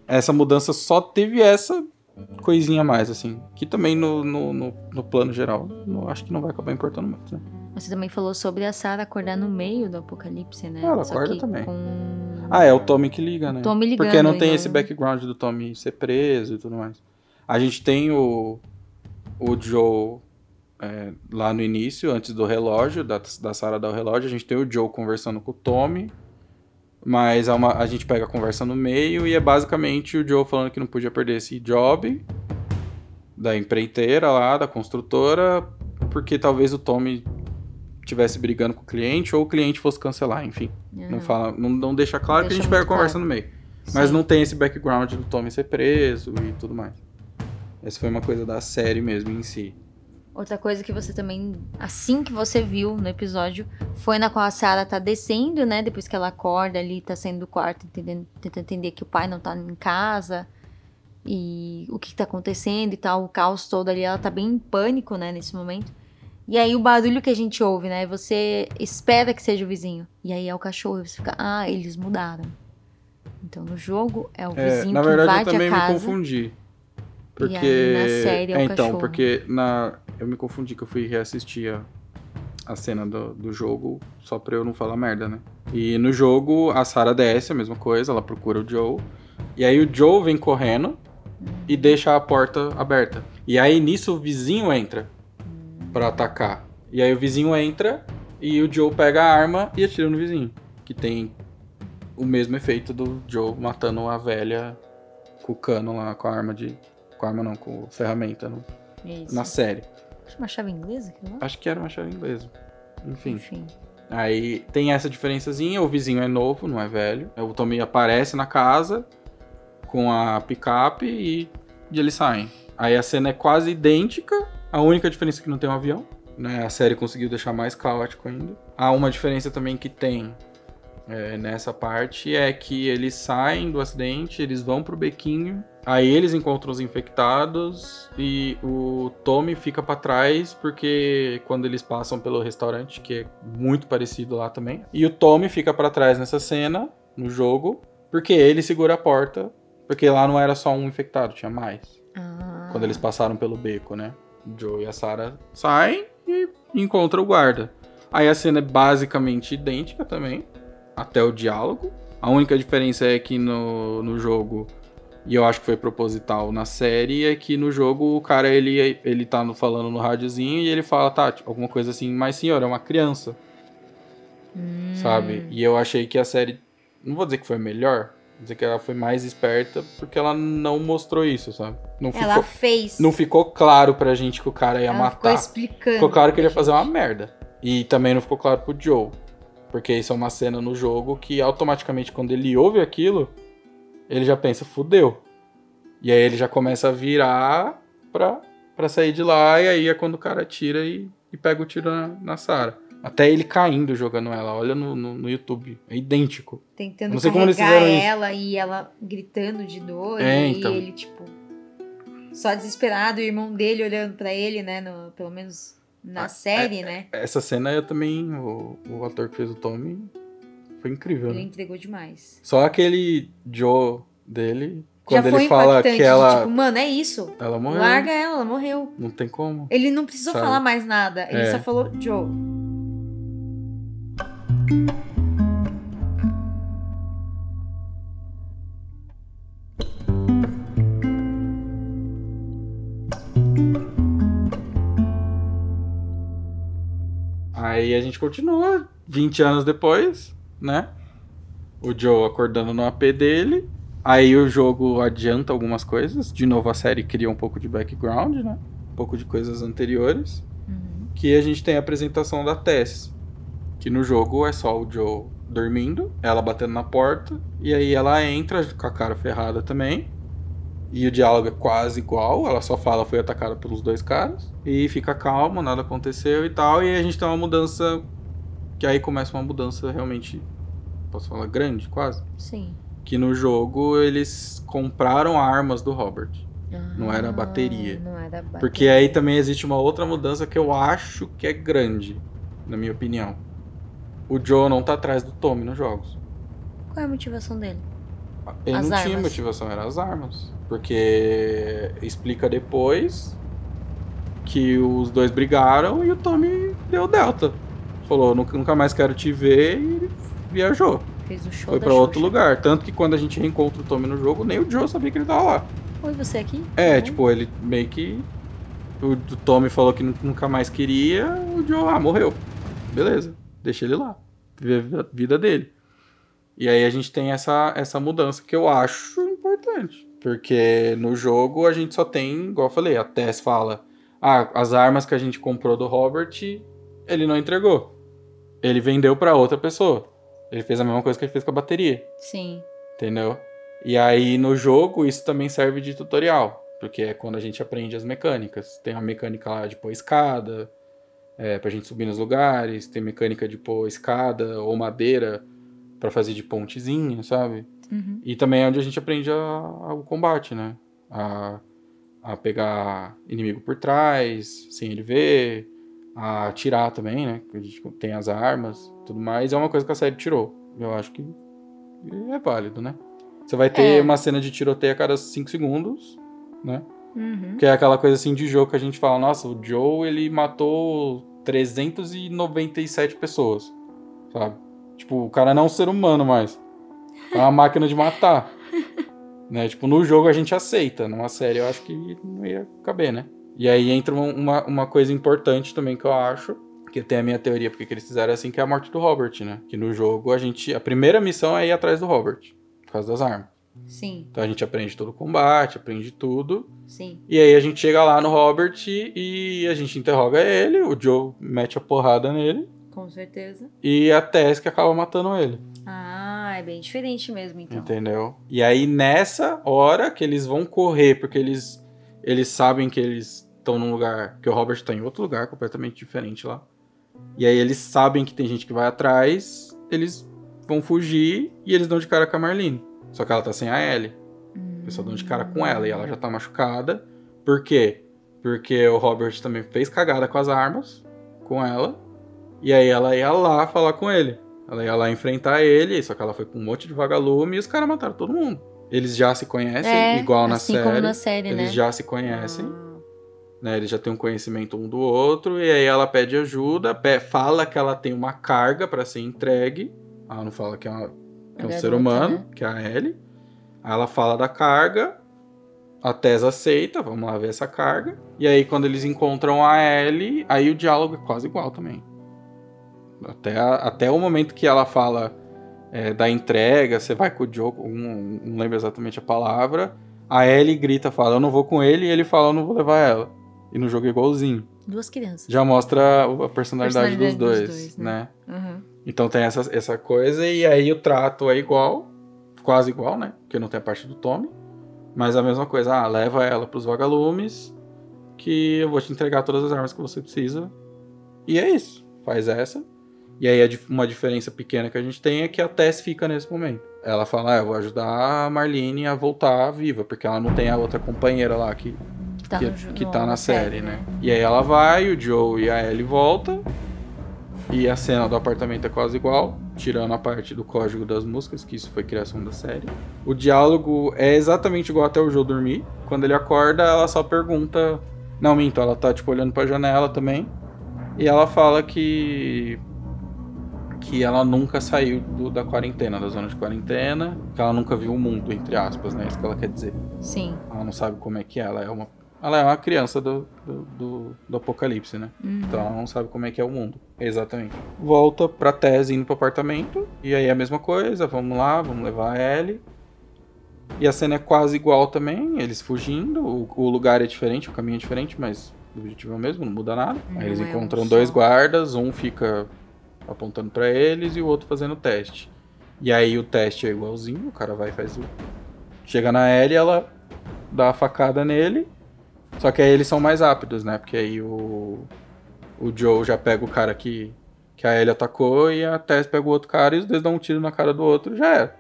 essa mudança só teve essa coisinha a mais, assim. Que também no, no, no, no plano geral, não, acho que não vai acabar importando muito, né? Você também falou sobre a Sarah acordar no meio do apocalipse, né? Ela Só acorda também. Com... Ah, é o Tommy que liga, né? Tommy ligando, Porque não tem não- esse background do Tommy ser preso e tudo mais. A gente tem o, o Joe é, lá no início, antes do relógio, da, da Sarah dar o relógio, a gente tem o Joe conversando com o Tommy, mas uma- a gente pega a conversa no meio e é basicamente o Joe falando que não podia perder esse job da empreiteira lá, da construtora, porque talvez o Tommy tivesse brigando com o cliente ou o cliente fosse cancelar, enfim. Não, Aham. fala, não, não deixa claro que a gente pega a conversa claro. no meio. Mas Sim. não tem esse background do Tommy ser preso e tudo mais. Essa foi uma coisa da série mesmo em si. Outra coisa que você também, assim que você viu no episódio, foi na qual a Sarah tá descendo, né? Depois que ela acorda ali, tá saindo do quarto, entendendo, tentando entender que o pai não tá em casa e o que, que tá acontecendo e tal, o caos todo ali, ela tá bem em pânico, né, nesse momento. E aí o barulho que a gente ouve, né? Você espera que seja o vizinho. E aí é o cachorro, e você fica, ah, eles mudaram. Então no jogo é o É, vizinho na que verdade, eu invade também a me casa. confundi. Porque. aí, na série, é o então, cachorro. porque na... eu me confundi que eu fui reassistir a, a cena do, do jogo só pra eu não falar merda, né? E no jogo, a Sarah desce, a mesma coisa, ela procura o Joe. E aí o Joe vem correndo e deixa a porta aberta. E aí nisso o vizinho entra pra atacar. E aí o vizinho entra e o Joe pega a arma e atira no vizinho. Que tem o mesmo efeito do Joe matando a velha com o cano lá, com a arma de. Com a arma não, com ferramenta no- Isso. na série. Acho uma chave inglesa? Acho que era uma chave inglesa. Enfim. Enfim. Aí tem essa diferençazinha, o vizinho é novo, não é velho. O Tommy aparece na casa com a picape e, e eles saem. Aí a cena é quase idêntica, a única diferença é que não tem um avião. Né? A série conseguiu deixar mais caótico ainda. Há uma diferença também que tem é, nessa parte é que eles saem do acidente, eles vão pro bequinho, aí eles encontram os infectados e o Tommy fica pra trás porque quando eles passam pelo restaurante, que é muito parecido lá também, e o Tommy fica pra trás nessa cena no jogo porque ele segura a porta, porque lá não era só um infectado, tinha mais. Ah, Quando eles passaram pelo beco, né? O Joe e a Sarah saem e encontram o guarda. Aí a cena é basicamente idêntica também, até o diálogo. A única diferença é que no, no jogo, e eu acho que foi proposital na série, é que no jogo o cara ele, ele tá falando no rádiozinho e ele fala, tá, tipo, alguma coisa assim, mas senhor, é uma criança, hum, sabe? E eu achei que a série, não vou dizer que foi melhor, vou dizer que ela foi mais esperta porque ela não mostrou isso, sabe? Não Ela ficou, fez. não ficou claro pra gente que o cara ia ela ficou matar. explicando. Ficou claro que ele ia fazer uma merda. E também não ficou claro pro Joe. Porque isso é uma cena no jogo que automaticamente quando ele ouve aquilo, ele já pensa, fudeu. E aí ele já começa a virar pra, pra sair de lá, e aí é quando o cara tira e, e pega o tiro na, na Sarah. Até ele caindo jogando ela. Olha no, no, no YouTube. É idêntico. Tentando Não sei como eles fizeram isso. ela e ela gritando de dor. É, e então. ele, tipo, só desesperado, o irmão dele olhando pra ele, né? No, pelo menos na Ah, série, né? Essa cena eu também. O, o ator que fez o Tommy foi incrível. Ele Né? entregou demais. Só aquele Joe dele. Quando Já ele fala que ela. tipo, mano, é isso. ela morreu. Larga ela, ela morreu. Não tem como. Ele não precisou Sabe? falar mais nada. Ele É. só falou Joe. Aí a gente continua, 20 anos depois, né? O Joe acordando no AP dele. Aí o jogo adianta algumas coisas. De novo, a série cria um pouco de background, né? Um pouco de coisas anteriores. Uhum. Que a gente tem a apresentação da Tess. Que no jogo é só o Joe dormindo, ela batendo na porta. E aí ela entra com a cara ferrada também. E o diálogo é quase igual, ela só fala foi atacada pelos dois caras. E fica calmo, nada aconteceu e tal. E aí a gente tem uma mudança. Que aí começa uma mudança realmente. Posso falar grande, quase? Sim. Que no jogo eles compraram armas do Robert. Não era Ah, bateria. Não era bateria. Porque aí também existe uma outra mudança que eu acho que é grande, na minha opinião. O Joe não tá atrás do Tommy nos jogos. Qual é a motivação dele? Ele As não tinha armas. motivação, eram as armas. Porque explica depois que os dois brigaram e o Tommy deu delta. Falou, "Nunca- nunca mais quero te ver e viajou. Fez o show Foi pra outro Xuxa. lugar. Tanto que quando a gente reencontra o Tommy no jogo, nem o Joe sabia que ele tava lá. Oi, você aqui? É, Uhum. tipo, ele meio que. O, Tommy falou que nu- nunca mais queria, o Joe, ah, morreu. Beleza, deixa ele lá. Viver a vida dele. E aí a gente tem essa, essa mudança que eu acho importante. Porque no jogo a gente só tem, igual eu falei, a Tess fala: Ah, as armas que a gente comprou do Robert, ele não entregou. Ele vendeu pra outra pessoa. Ele fez a mesma coisa que ele fez com a bateria. Sim. Entendeu? E aí no jogo isso também serve de tutorial, porque é quando a gente aprende as mecânicas. Tem uma mecânica lá de pôr escada, é, pra gente subir nos lugares, tem mecânica de pôr escada ou madeira pra fazer de pontezinha, sabe? Uhum. E também é onde a gente aprende a- a- o combate, né? A, a pegar inimigo por trás, sem ele ver, a atirar também, né? A gente tem as armas tudo mais. É uma coisa que a série tirou. Eu acho que é válido, né? Você vai ter É. uma cena de tiroteio a cada 5 segundos, né? Uhum. Que é aquela coisa assim de jogo que a gente fala, nossa, o Joe ele matou 397 pessoas, sabe? Tipo, o cara não é um ser humano mais. É uma máquina de matar. *laughs* né? Tipo, no jogo a gente aceita, numa série eu acho que não ia caber, né? E aí entra uma- uma, uma coisa importante também que eu acho, que tem a minha teoria porque que eles fizeram assim, que é a morte do Robert, né? Que no jogo a gente. A primeira missão é ir atrás do Robert, por causa das armas. Sim, Então a gente aprende todo o combate, aprende tudo. sim. E aí a gente chega lá no Robert e a gente interroga ele, o Joe mete a porrada nele Com certeza. e a Tess que acaba matando ele, Ah, é bem diferente mesmo, então. entendeu? E aí nessa hora que eles vão correr, porque eles eles sabem que eles estão num lugar, que o Robert tá em outro lugar completamente diferente lá. E aí eles sabem que tem gente que vai atrás, eles vão fugir e eles dão de cara com a Marlene. Só que ela tá sem a Ellie. O pessoal dão de cara com ela e ela já tá machucada. Por quê? Porque o Robert também fez cagada com as armas, com ela. E aí ela ia lá falar com ele. Ela ia lá enfrentar ele, só que ela foi com um monte de vagalume e os caras mataram todo mundo. Eles já se conhecem, É, igual na assim série. como na série, Eles né? já se conhecem, Ah, né? Eles já têm um conhecimento um do outro. E aí ela pede ajuda, fala que ela tem uma carga pra ser entregue. Ela não fala que é, uma- que é um A ser humano, né? que é a Ellie. Aí ela fala da carga. A Tess aceita, vamos lá ver essa carga. E aí, quando eles encontram a Ellie, aí o diálogo é quase igual também. Até, a- até o momento que ela fala é, da entrega, você vai com o Joe, não, não lembro exatamente a palavra. A Ellie grita, fala, eu não vou com ele, e ele fala, eu não vou levar ela. E no jogo é igualzinho. Duas crianças. Já mostra a personalidade, dos Personalidade dos dois, dois, né? né? Uhum. Então tem essa, essa coisa, e aí o trato é igual, quase igual, né? Porque não tem a parte do Tommy. Mas a mesma coisa, ah, leva ela pros vagalumes, que eu vou te entregar todas as armas que você precisa. E é isso, faz essa. E aí uma diferença pequena que a gente tem é que a Tess fica nesse momento. Ela fala, ah, eu vou ajudar a Marlene a voltar viva, porque ela não tem a outra companheira lá Que tá, que, no, que tá na série, né? E aí ela vai, o Joe e a Ellie voltam. E a cena do apartamento é quase igual, tirando a parte do código das músicas, que isso foi criação da série. O diálogo é exatamente igual até o Joe dormir. Quando ele acorda, ela só pergunta. Não, minto, ela tá tipo olhando pra janela também. E ela fala que. Que ela nunca saiu do- da quarentena, da zona de quarentena. Que ela nunca viu o mundo, entre aspas, né? Isso que ela quer dizer. Sim. Ela não sabe como é que é. Ela é uma, ela é uma criança do, do, do, do apocalipse, né? Uhum. Então ela não sabe como é que é o mundo. Exatamente. Volta pra Tess indo pro apartamento. E aí é a mesma coisa. Vamos lá, vamos levar a Ellie. E a cena é quase igual também. Eles fugindo. O, o lugar é diferente, o caminho é diferente, mas o objetivo é o mesmo, não muda nada. Não aí eles é um encontram só. dois guardas. Um fica apontando pra eles e o outro fazendo o teste. E aí o teste é igualzinho. O cara vai e faz o. Chega na Ellie, ela dá a facada nele. Só que aí eles são mais rápidos, né? Porque aí o, o Joe já pega o cara que, que a Ellie atacou e a Tess pega o outro cara e os dois dão um tiro na cara do outro já era.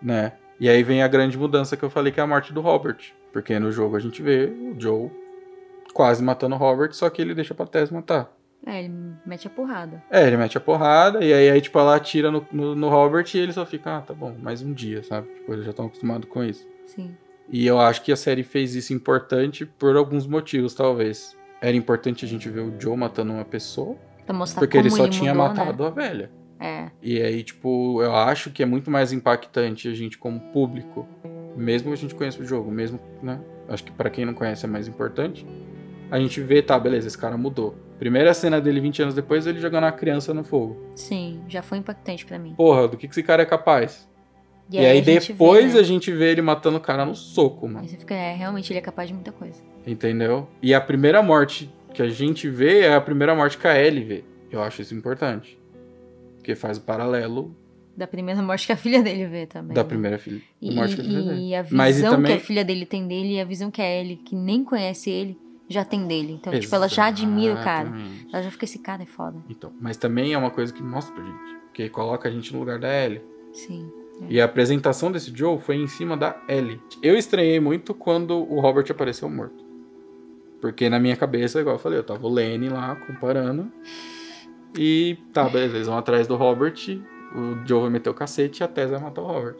Né? E aí vem a grande mudança que eu falei que é a morte do Robert. Porque no jogo a gente vê o Joe quase matando o Robert, só que ele deixa pra Tess matar. É, ele mete a porrada. É, ele mete a porrada e aí, aí tipo, ela atira no, no, no Robert e ele só fica, ah, tá bom, mais um dia, sabe? Tipo, eles já estão acostumados com isso. Sim. E eu acho que a série fez isso importante por alguns motivos, talvez. Era importante a gente ver o Joe matando uma pessoa, Pra mostrar porque ele só tinha mudou, matado a velha. Né? É. E aí, tipo, eu acho que é muito mais impactante a gente como público, mesmo que a gente conheça o jogo, mesmo, né? Acho que pra quem não conhece é mais importante. A gente vê, tá, beleza, esse cara mudou. Primeira cena dele 20 anos depois, ele jogando a criança no fogo. Sim, já foi impactante pra mim. Porra, do que, que esse cara é capaz? E, aí, a gente depois vê, né? a gente vê ele matando o cara no soco, mano. Aí você fica, é, realmente ele é capaz de muita coisa. Entendeu? E a primeira morte que a gente vê é a primeira morte que a Ellie vê. Eu acho isso importante. Porque faz o paralelo Da primeira morte que a filha dele vê também. da né? primeira filha. E, morte que a filha e vê. a visão Mas e também- que a filha dele tem dele e a visão que a Ellie, que nem conhece ele, já tem dele. Então, tipo, ela já admira o cara. Exatamente. Ela já fica, esse cara é foda. Então, mas também é uma coisa que mostra pra gente. Que coloca a gente no lugar da Ellie. Sim. E a apresentação desse Joe foi em cima da Ellie. Eu estranhei muito quando o Robert apareceu morto. Porque na minha cabeça, igual eu falei, eu tava o Lenny lá comparando. E tá, beleza, eles vão atrás do Robert. O Joe vai meter o cacete e a Tess vai matar o Robert.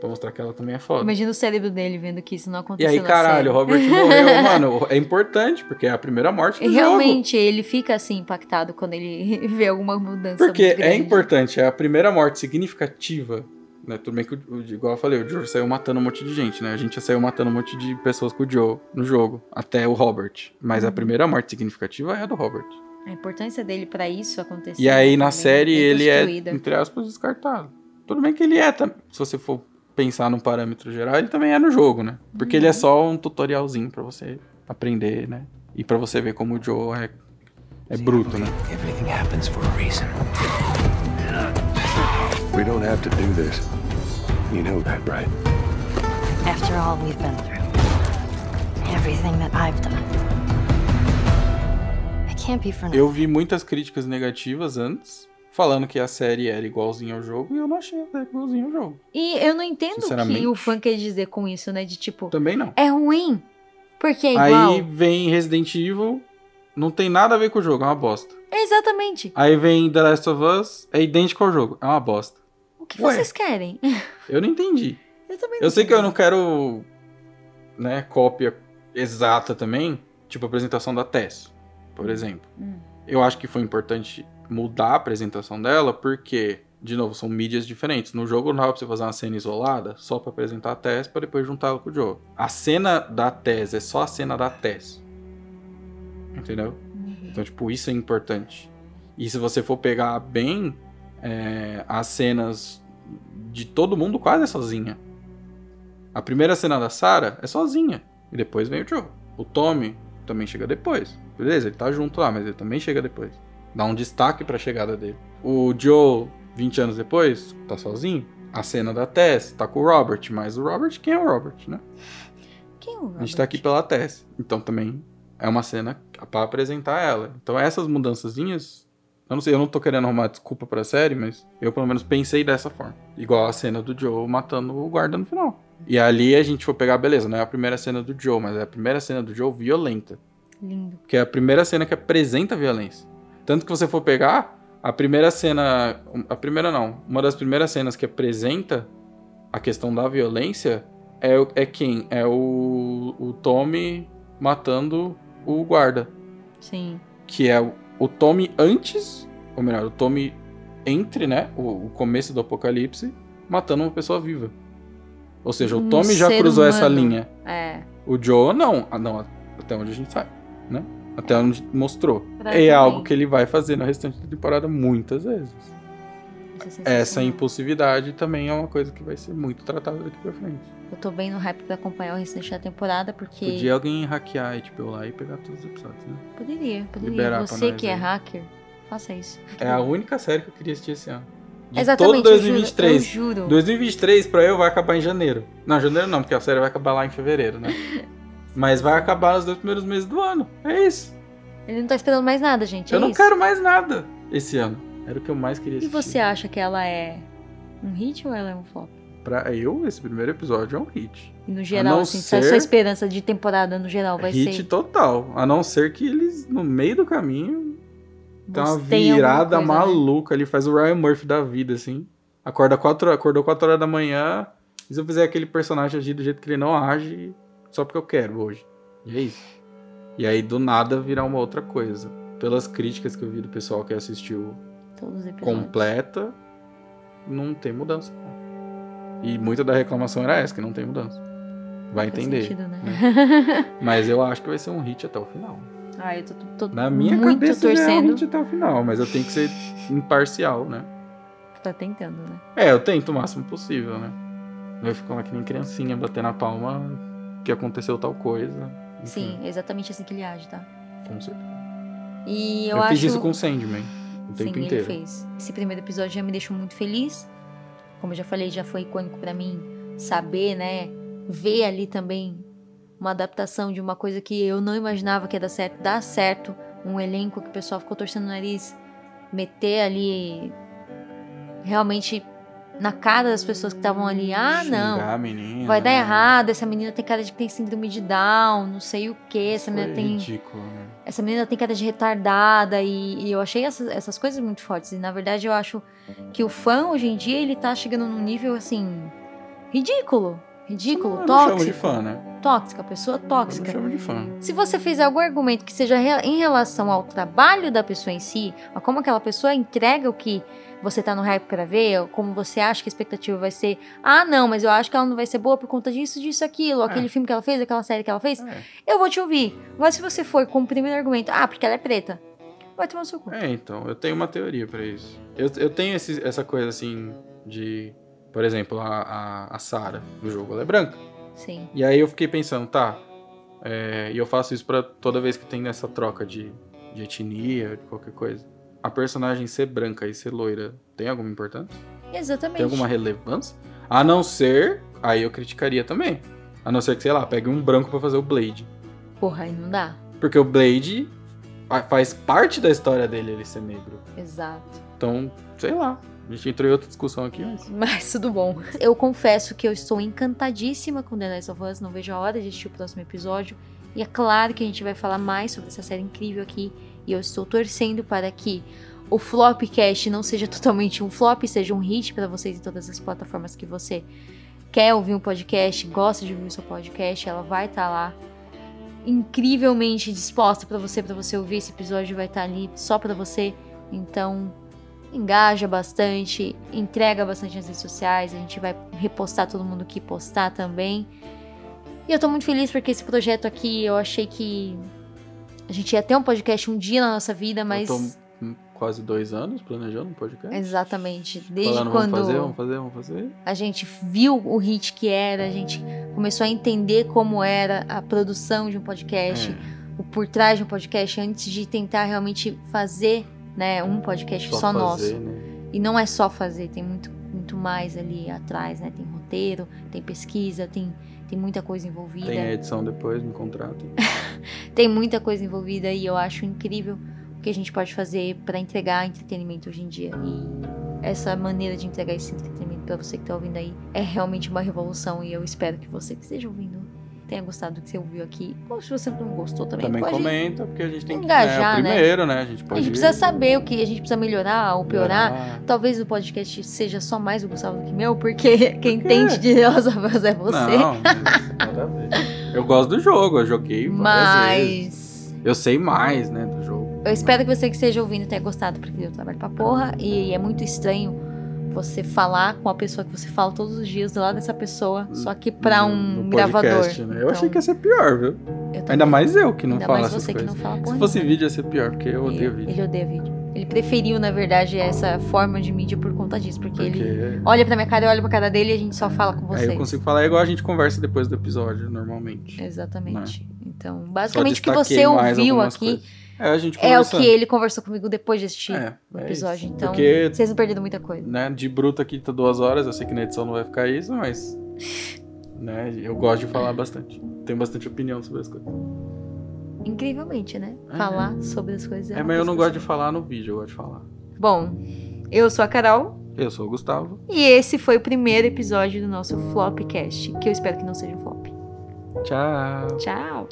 Pra mostrar que ela também é foda. Imagina o cérebro dele vendo que isso não E aconteceu aí, na caralho, o série. Robert morreu. *laughs* Mano, é importante, porque é a primeira morte do E jogo. realmente, ele fica assim, impactado quando ele *laughs* vê alguma mudança Porque é importante, é a primeira morte significativa. Né? Tudo bem que, igual eu falei, o Joe saiu matando um monte de gente, né? A gente já saiu matando um monte de pessoas com o Joe no jogo, até o Robert. Mas a Uhum. primeira morte significativa é a do Robert. A importância dele pra isso acontecer. E aí na também, série ele é, entre aspas, descartado. Tudo bem que ele é, se você for pensar num parâmetro geral, ele também é no jogo, né? Porque Uhum. ele é só um tutorialzinho pra você aprender, né? E pra você ver como o Joe é, é bruto, né? Everything happens for a reason. We don't have to do this. You know that, right? After all we've been through, everything that I've done, it can't be for Eu vi muitas críticas negativas antes, falando que a série era igualzinha ao jogo, e eu não achei ela igualzinha ao jogo. E eu não entendo o que o fã quer dizer com isso, né? De tipo, Também não. é ruim, porque é igual. Aí vem Resident Evil, não tem nada a ver com o jogo, é uma bosta. Exatamente. Aí vem The Last of Us, é idêntico ao jogo, é uma bosta. O que Ué. vocês querem? *laughs* Eu não entendi. Eu também Eu sei que eu não entendi. quero, né, cópia exata também, tipo a apresentação da Tess, por exemplo. Hum. Eu acho que foi importante mudar a apresentação dela, porque, de novo, são mídias diferentes. No jogo não dava pra você fazer uma cena isolada só pra apresentar a Tess pra depois juntá-la com o Joe. A cena da Tess é só a cena da Tess. Entendeu? Uhum. Então, tipo, isso é importante. E se você for pegar bem, é, as cenas de todo mundo quase é sozinha. A primeira cena da Sarah é sozinha. E depois vem o Joe. O Tommy também chega depois. Beleza, ele tá junto lá, mas ele também chega depois. Dá um destaque pra chegada dele. O Joe, 20 anos depois, tá sozinho. A cena da Tess tá com o Robert, mas o Robert, quem é o Robert, né? Quem é o A gente tá aqui pela Tess. Então também é uma cena pra apresentar ela. Então essas mudançazinhas Eu não sei, eu não tô querendo arrumar desculpa pra série, mas eu pelo menos pensei dessa forma. Igual a cena do Joe matando o guarda no final. E ali a gente for pegar, beleza, não é a primeira cena do Joe, mas é a primeira cena do Joe violenta. Lindo. Que é a primeira cena que apresenta a violência. Tanto que você for pegar, a primeira cena. A primeira não. Uma das primeiras cenas que apresenta a questão da violência é, é quem? É o, o Tommy matando o guarda. Sim. Que é o, Tommy antes. Ou melhor, o Tommy entre, né? O, o começo do apocalipse, matando uma pessoa viva. Ou seja, o Um Tommy já cruzou essa humano. linha. É. O Joe não. Ah, não, até onde a gente sabe, né? Até onde mostrou. Pra É algo que ele vai fazer no restante da temporada muitas vezes. É Essa impulsividade também é uma coisa que vai ser muito tratada daqui pra frente. Eu tô bem no hype pra acompanhar o restante da temporada, porque. Podia alguém hackear a HBO lá e pegar todos os episódios, né? Poderia, poderia. Liberar Você que é aí. hacker, faça isso. É a única série que eu queria assistir esse ano. De Exatamente, todo 2023. eu juro. Eu juro. 2023 pra eu vai acabar em janeiro. Não, janeiro não, porque a série vai acabar lá em fevereiro, né? *laughs* Mas vai acabar nos dois primeiros meses do ano. É isso. Ele não tá esperando mais nada, gente. eu é não isso. quero mais nada esse ano. Era o que eu mais queria E assistir. você acha que ela é um hit ou ela é um flop? Pra eu, esse primeiro episódio é um hit. E no geral, assim, ser- a sua esperança de temporada no geral vai hit ser. total. A não ser que eles, no meio do caminho, tem uma virada coisa, né? maluca ali. Faz o Ryan Murphy da vida, assim. Acorda quatro, acordou 4 horas da manhã. E se eu fizer aquele personagem agir do jeito que ele não age, só porque eu quero hoje. E é isso. E aí, do nada, virar uma outra coisa. Pelas críticas que eu vi do pessoal que assistiu completa, não tem mudança. E muita da reclamação era essa, que não tem mudança. Vai entender. sentido, né? *laughs* Mas eu acho que vai ser um hit até o final. ah, eu tô, tô Na minha cabeça já é um torcendo. hit até o final, mas eu tenho que ser imparcial, né? Tá tentando, né? É, eu tento o máximo possível, né? Eu ficar lá que nem criancinha, bater na palma que aconteceu tal coisa. Enfim, Sim, é exatamente assim que ele age, tá? com certeza. E Eu, eu, fiz acho. isso com o Sandman o tempo Sim, inteiro. ele fez. Esse primeiro episódio já me deixou muito feliz. Como eu já falei, já foi icônico pra mim saber, né? Ver ali também uma adaptação de uma coisa que eu não imaginava que ia dar certo, dar certo. Um elenco que o pessoal ficou torcendo o nariz, meter ali realmente na cara das pessoas que estavam ali. Ah, não. Xingar menina. Vai dar errado, essa menina tem cara de que tem síndrome de Down, não sei o que, essa Foi menina tem ridículo, né? essa menina tem cara de retardada e, e eu achei essas, essas coisas muito fortes. E na verdade eu acho que o fã hoje em dia ele tá chegando num nível assim ridículo, ridículo, Eu não chamo tóxico, de fã, né? tóxica, pessoa Eu não tóxica. chamo de fã. Se você fez algum argumento que seja em relação ao trabalho da pessoa em si, a como aquela pessoa entrega o que você tá no hype pra ver, ou como você acha que a expectativa vai ser, ah, não, mas eu acho que ela não vai ser boa por conta disso, disso, aquilo, aquele filme que ela fez, aquela série que ela fez, É. eu vou te ouvir. Mas se você for com o primeiro argumento, ah, porque ela é preta, vai tomar seu cu. É, então, eu tenho uma teoria pra isso. Eu, eu tenho esse- essa coisa assim de. Por exemplo, a, a, a Sarah no jogo, ela é branca. Sim. E aí eu fiquei pensando, tá. é, e eu faço isso pra toda vez que tem essa troca de, de etnia, de qualquer coisa. A personagem ser branca e ser loira tem alguma importância? Exatamente. Tem alguma relevância? A não ser. Aí eu criticaria também. A não ser que, sei lá, pegue um branco pra fazer o Blade. Porra, aí não dá. Porque o Blade fa- faz parte da história dele ele ser negro. Exato. Então, sei lá. A gente entrou em outra discussão aqui, mas. Mas tudo bom. Eu confesso que eu estou encantadíssima com The Last of Us, não vejo a hora de assistir o próximo episódio. E é claro que a gente vai falar mais sobre essa série incrível aqui. E eu estou torcendo para que o Flopcast não seja *laughs* totalmente um flop, seja um hit para vocês em todas as plataformas que você quer ouvir um podcast, gosta de ouvir o seu podcast, ela vai estar lá incrivelmente disposta para você, para você ouvir esse episódio, vai estar ali só para você. Então, engaja bastante, entrega bastante nas redes sociais, a gente vai repostar todo mundo que postar também. E eu tô muito feliz porque esse projeto aqui, eu achei que a gente ia ter um podcast um dia na nossa vida, mas Eu tô hum, quase dois anos planejando um podcast. exatamente, desde Falando, quando vamos fazer, vamos fazer, vamos fazer. a gente viu o hit que era, a gente começou a entender como era a produção de um podcast, É, o por trás de um podcast antes de tentar realmente fazer, né, um podcast só, nosso. fazer, né? E não é só fazer, tem muito, muito mais ali atrás, né? Tem roteiro, tem pesquisa, tem, tem muita coisa envolvida. Tem a edição depois, me contratem. *laughs* Tem muita coisa envolvida e eu acho incrível o que a gente pode fazer pra entregar entretenimento hoje em dia. E essa maneira de entregar esse entretenimento pra você que tá ouvindo aí é realmente uma revolução. E eu espero que você que esteja ouvindo tenha gostado do que você ouviu aqui. Ou se você não gostou também, Também comenta, porque a gente tem que. engajar, é o né? primeiro, né? A gente A pode. gente precisa saber o que a gente precisa melhorar ou piorar. Talvez o podcast seja só mais o Gustavo do que meu, porque quem entende de of Us é você. Não, mas a. Eu gosto do jogo, eu joguei várias vezes. Mas Eu sei mais, né, do jogo. eu espero que você que esteja ouvindo tenha gostado, porque eu trabalho pra porra e é muito estranho você falar com a pessoa que você fala todos os dias do lado dessa pessoa, só que pra um no gravador. podcast, né? Eu Então, achei que ia ser pior, viu? Ainda mais eu que não falo mais você que coisas. não fala Se fosse vídeo ia ser pior, porque eu odeio ele, vídeo. ele odeia vídeo. Ele preferiu, na verdade, essa forma de mídia por conta disso, porque, Porque ele olha pra minha cara, eu olho pra cara dele e a gente só fala com aí vocês. eu consigo falar igual a gente conversa depois do episódio, normalmente. Exatamente. Então, Só basicamente o que você ouviu aqui coisas. É, a gente é o que ele conversou comigo depois de assistir É, o é episódio. isso. Então, Porque- vocês não perderam muita coisa. né, de bruto aqui tá duas horas, eu sei que na edição não vai ficar isso, mas né, eu gosto de falar bastante. Tenho bastante opinião sobre as coisas. Incrivelmente, né? É. Falar sobre as coisas. É, uma mas eu não gosto de falar no vídeo, eu gosto de falar. Bom, eu sou a Carol Eu sou o Gustavo. e esse foi o primeiro episódio do nosso Flopcast, que eu espero que não seja um flop. Tchau. Tchau!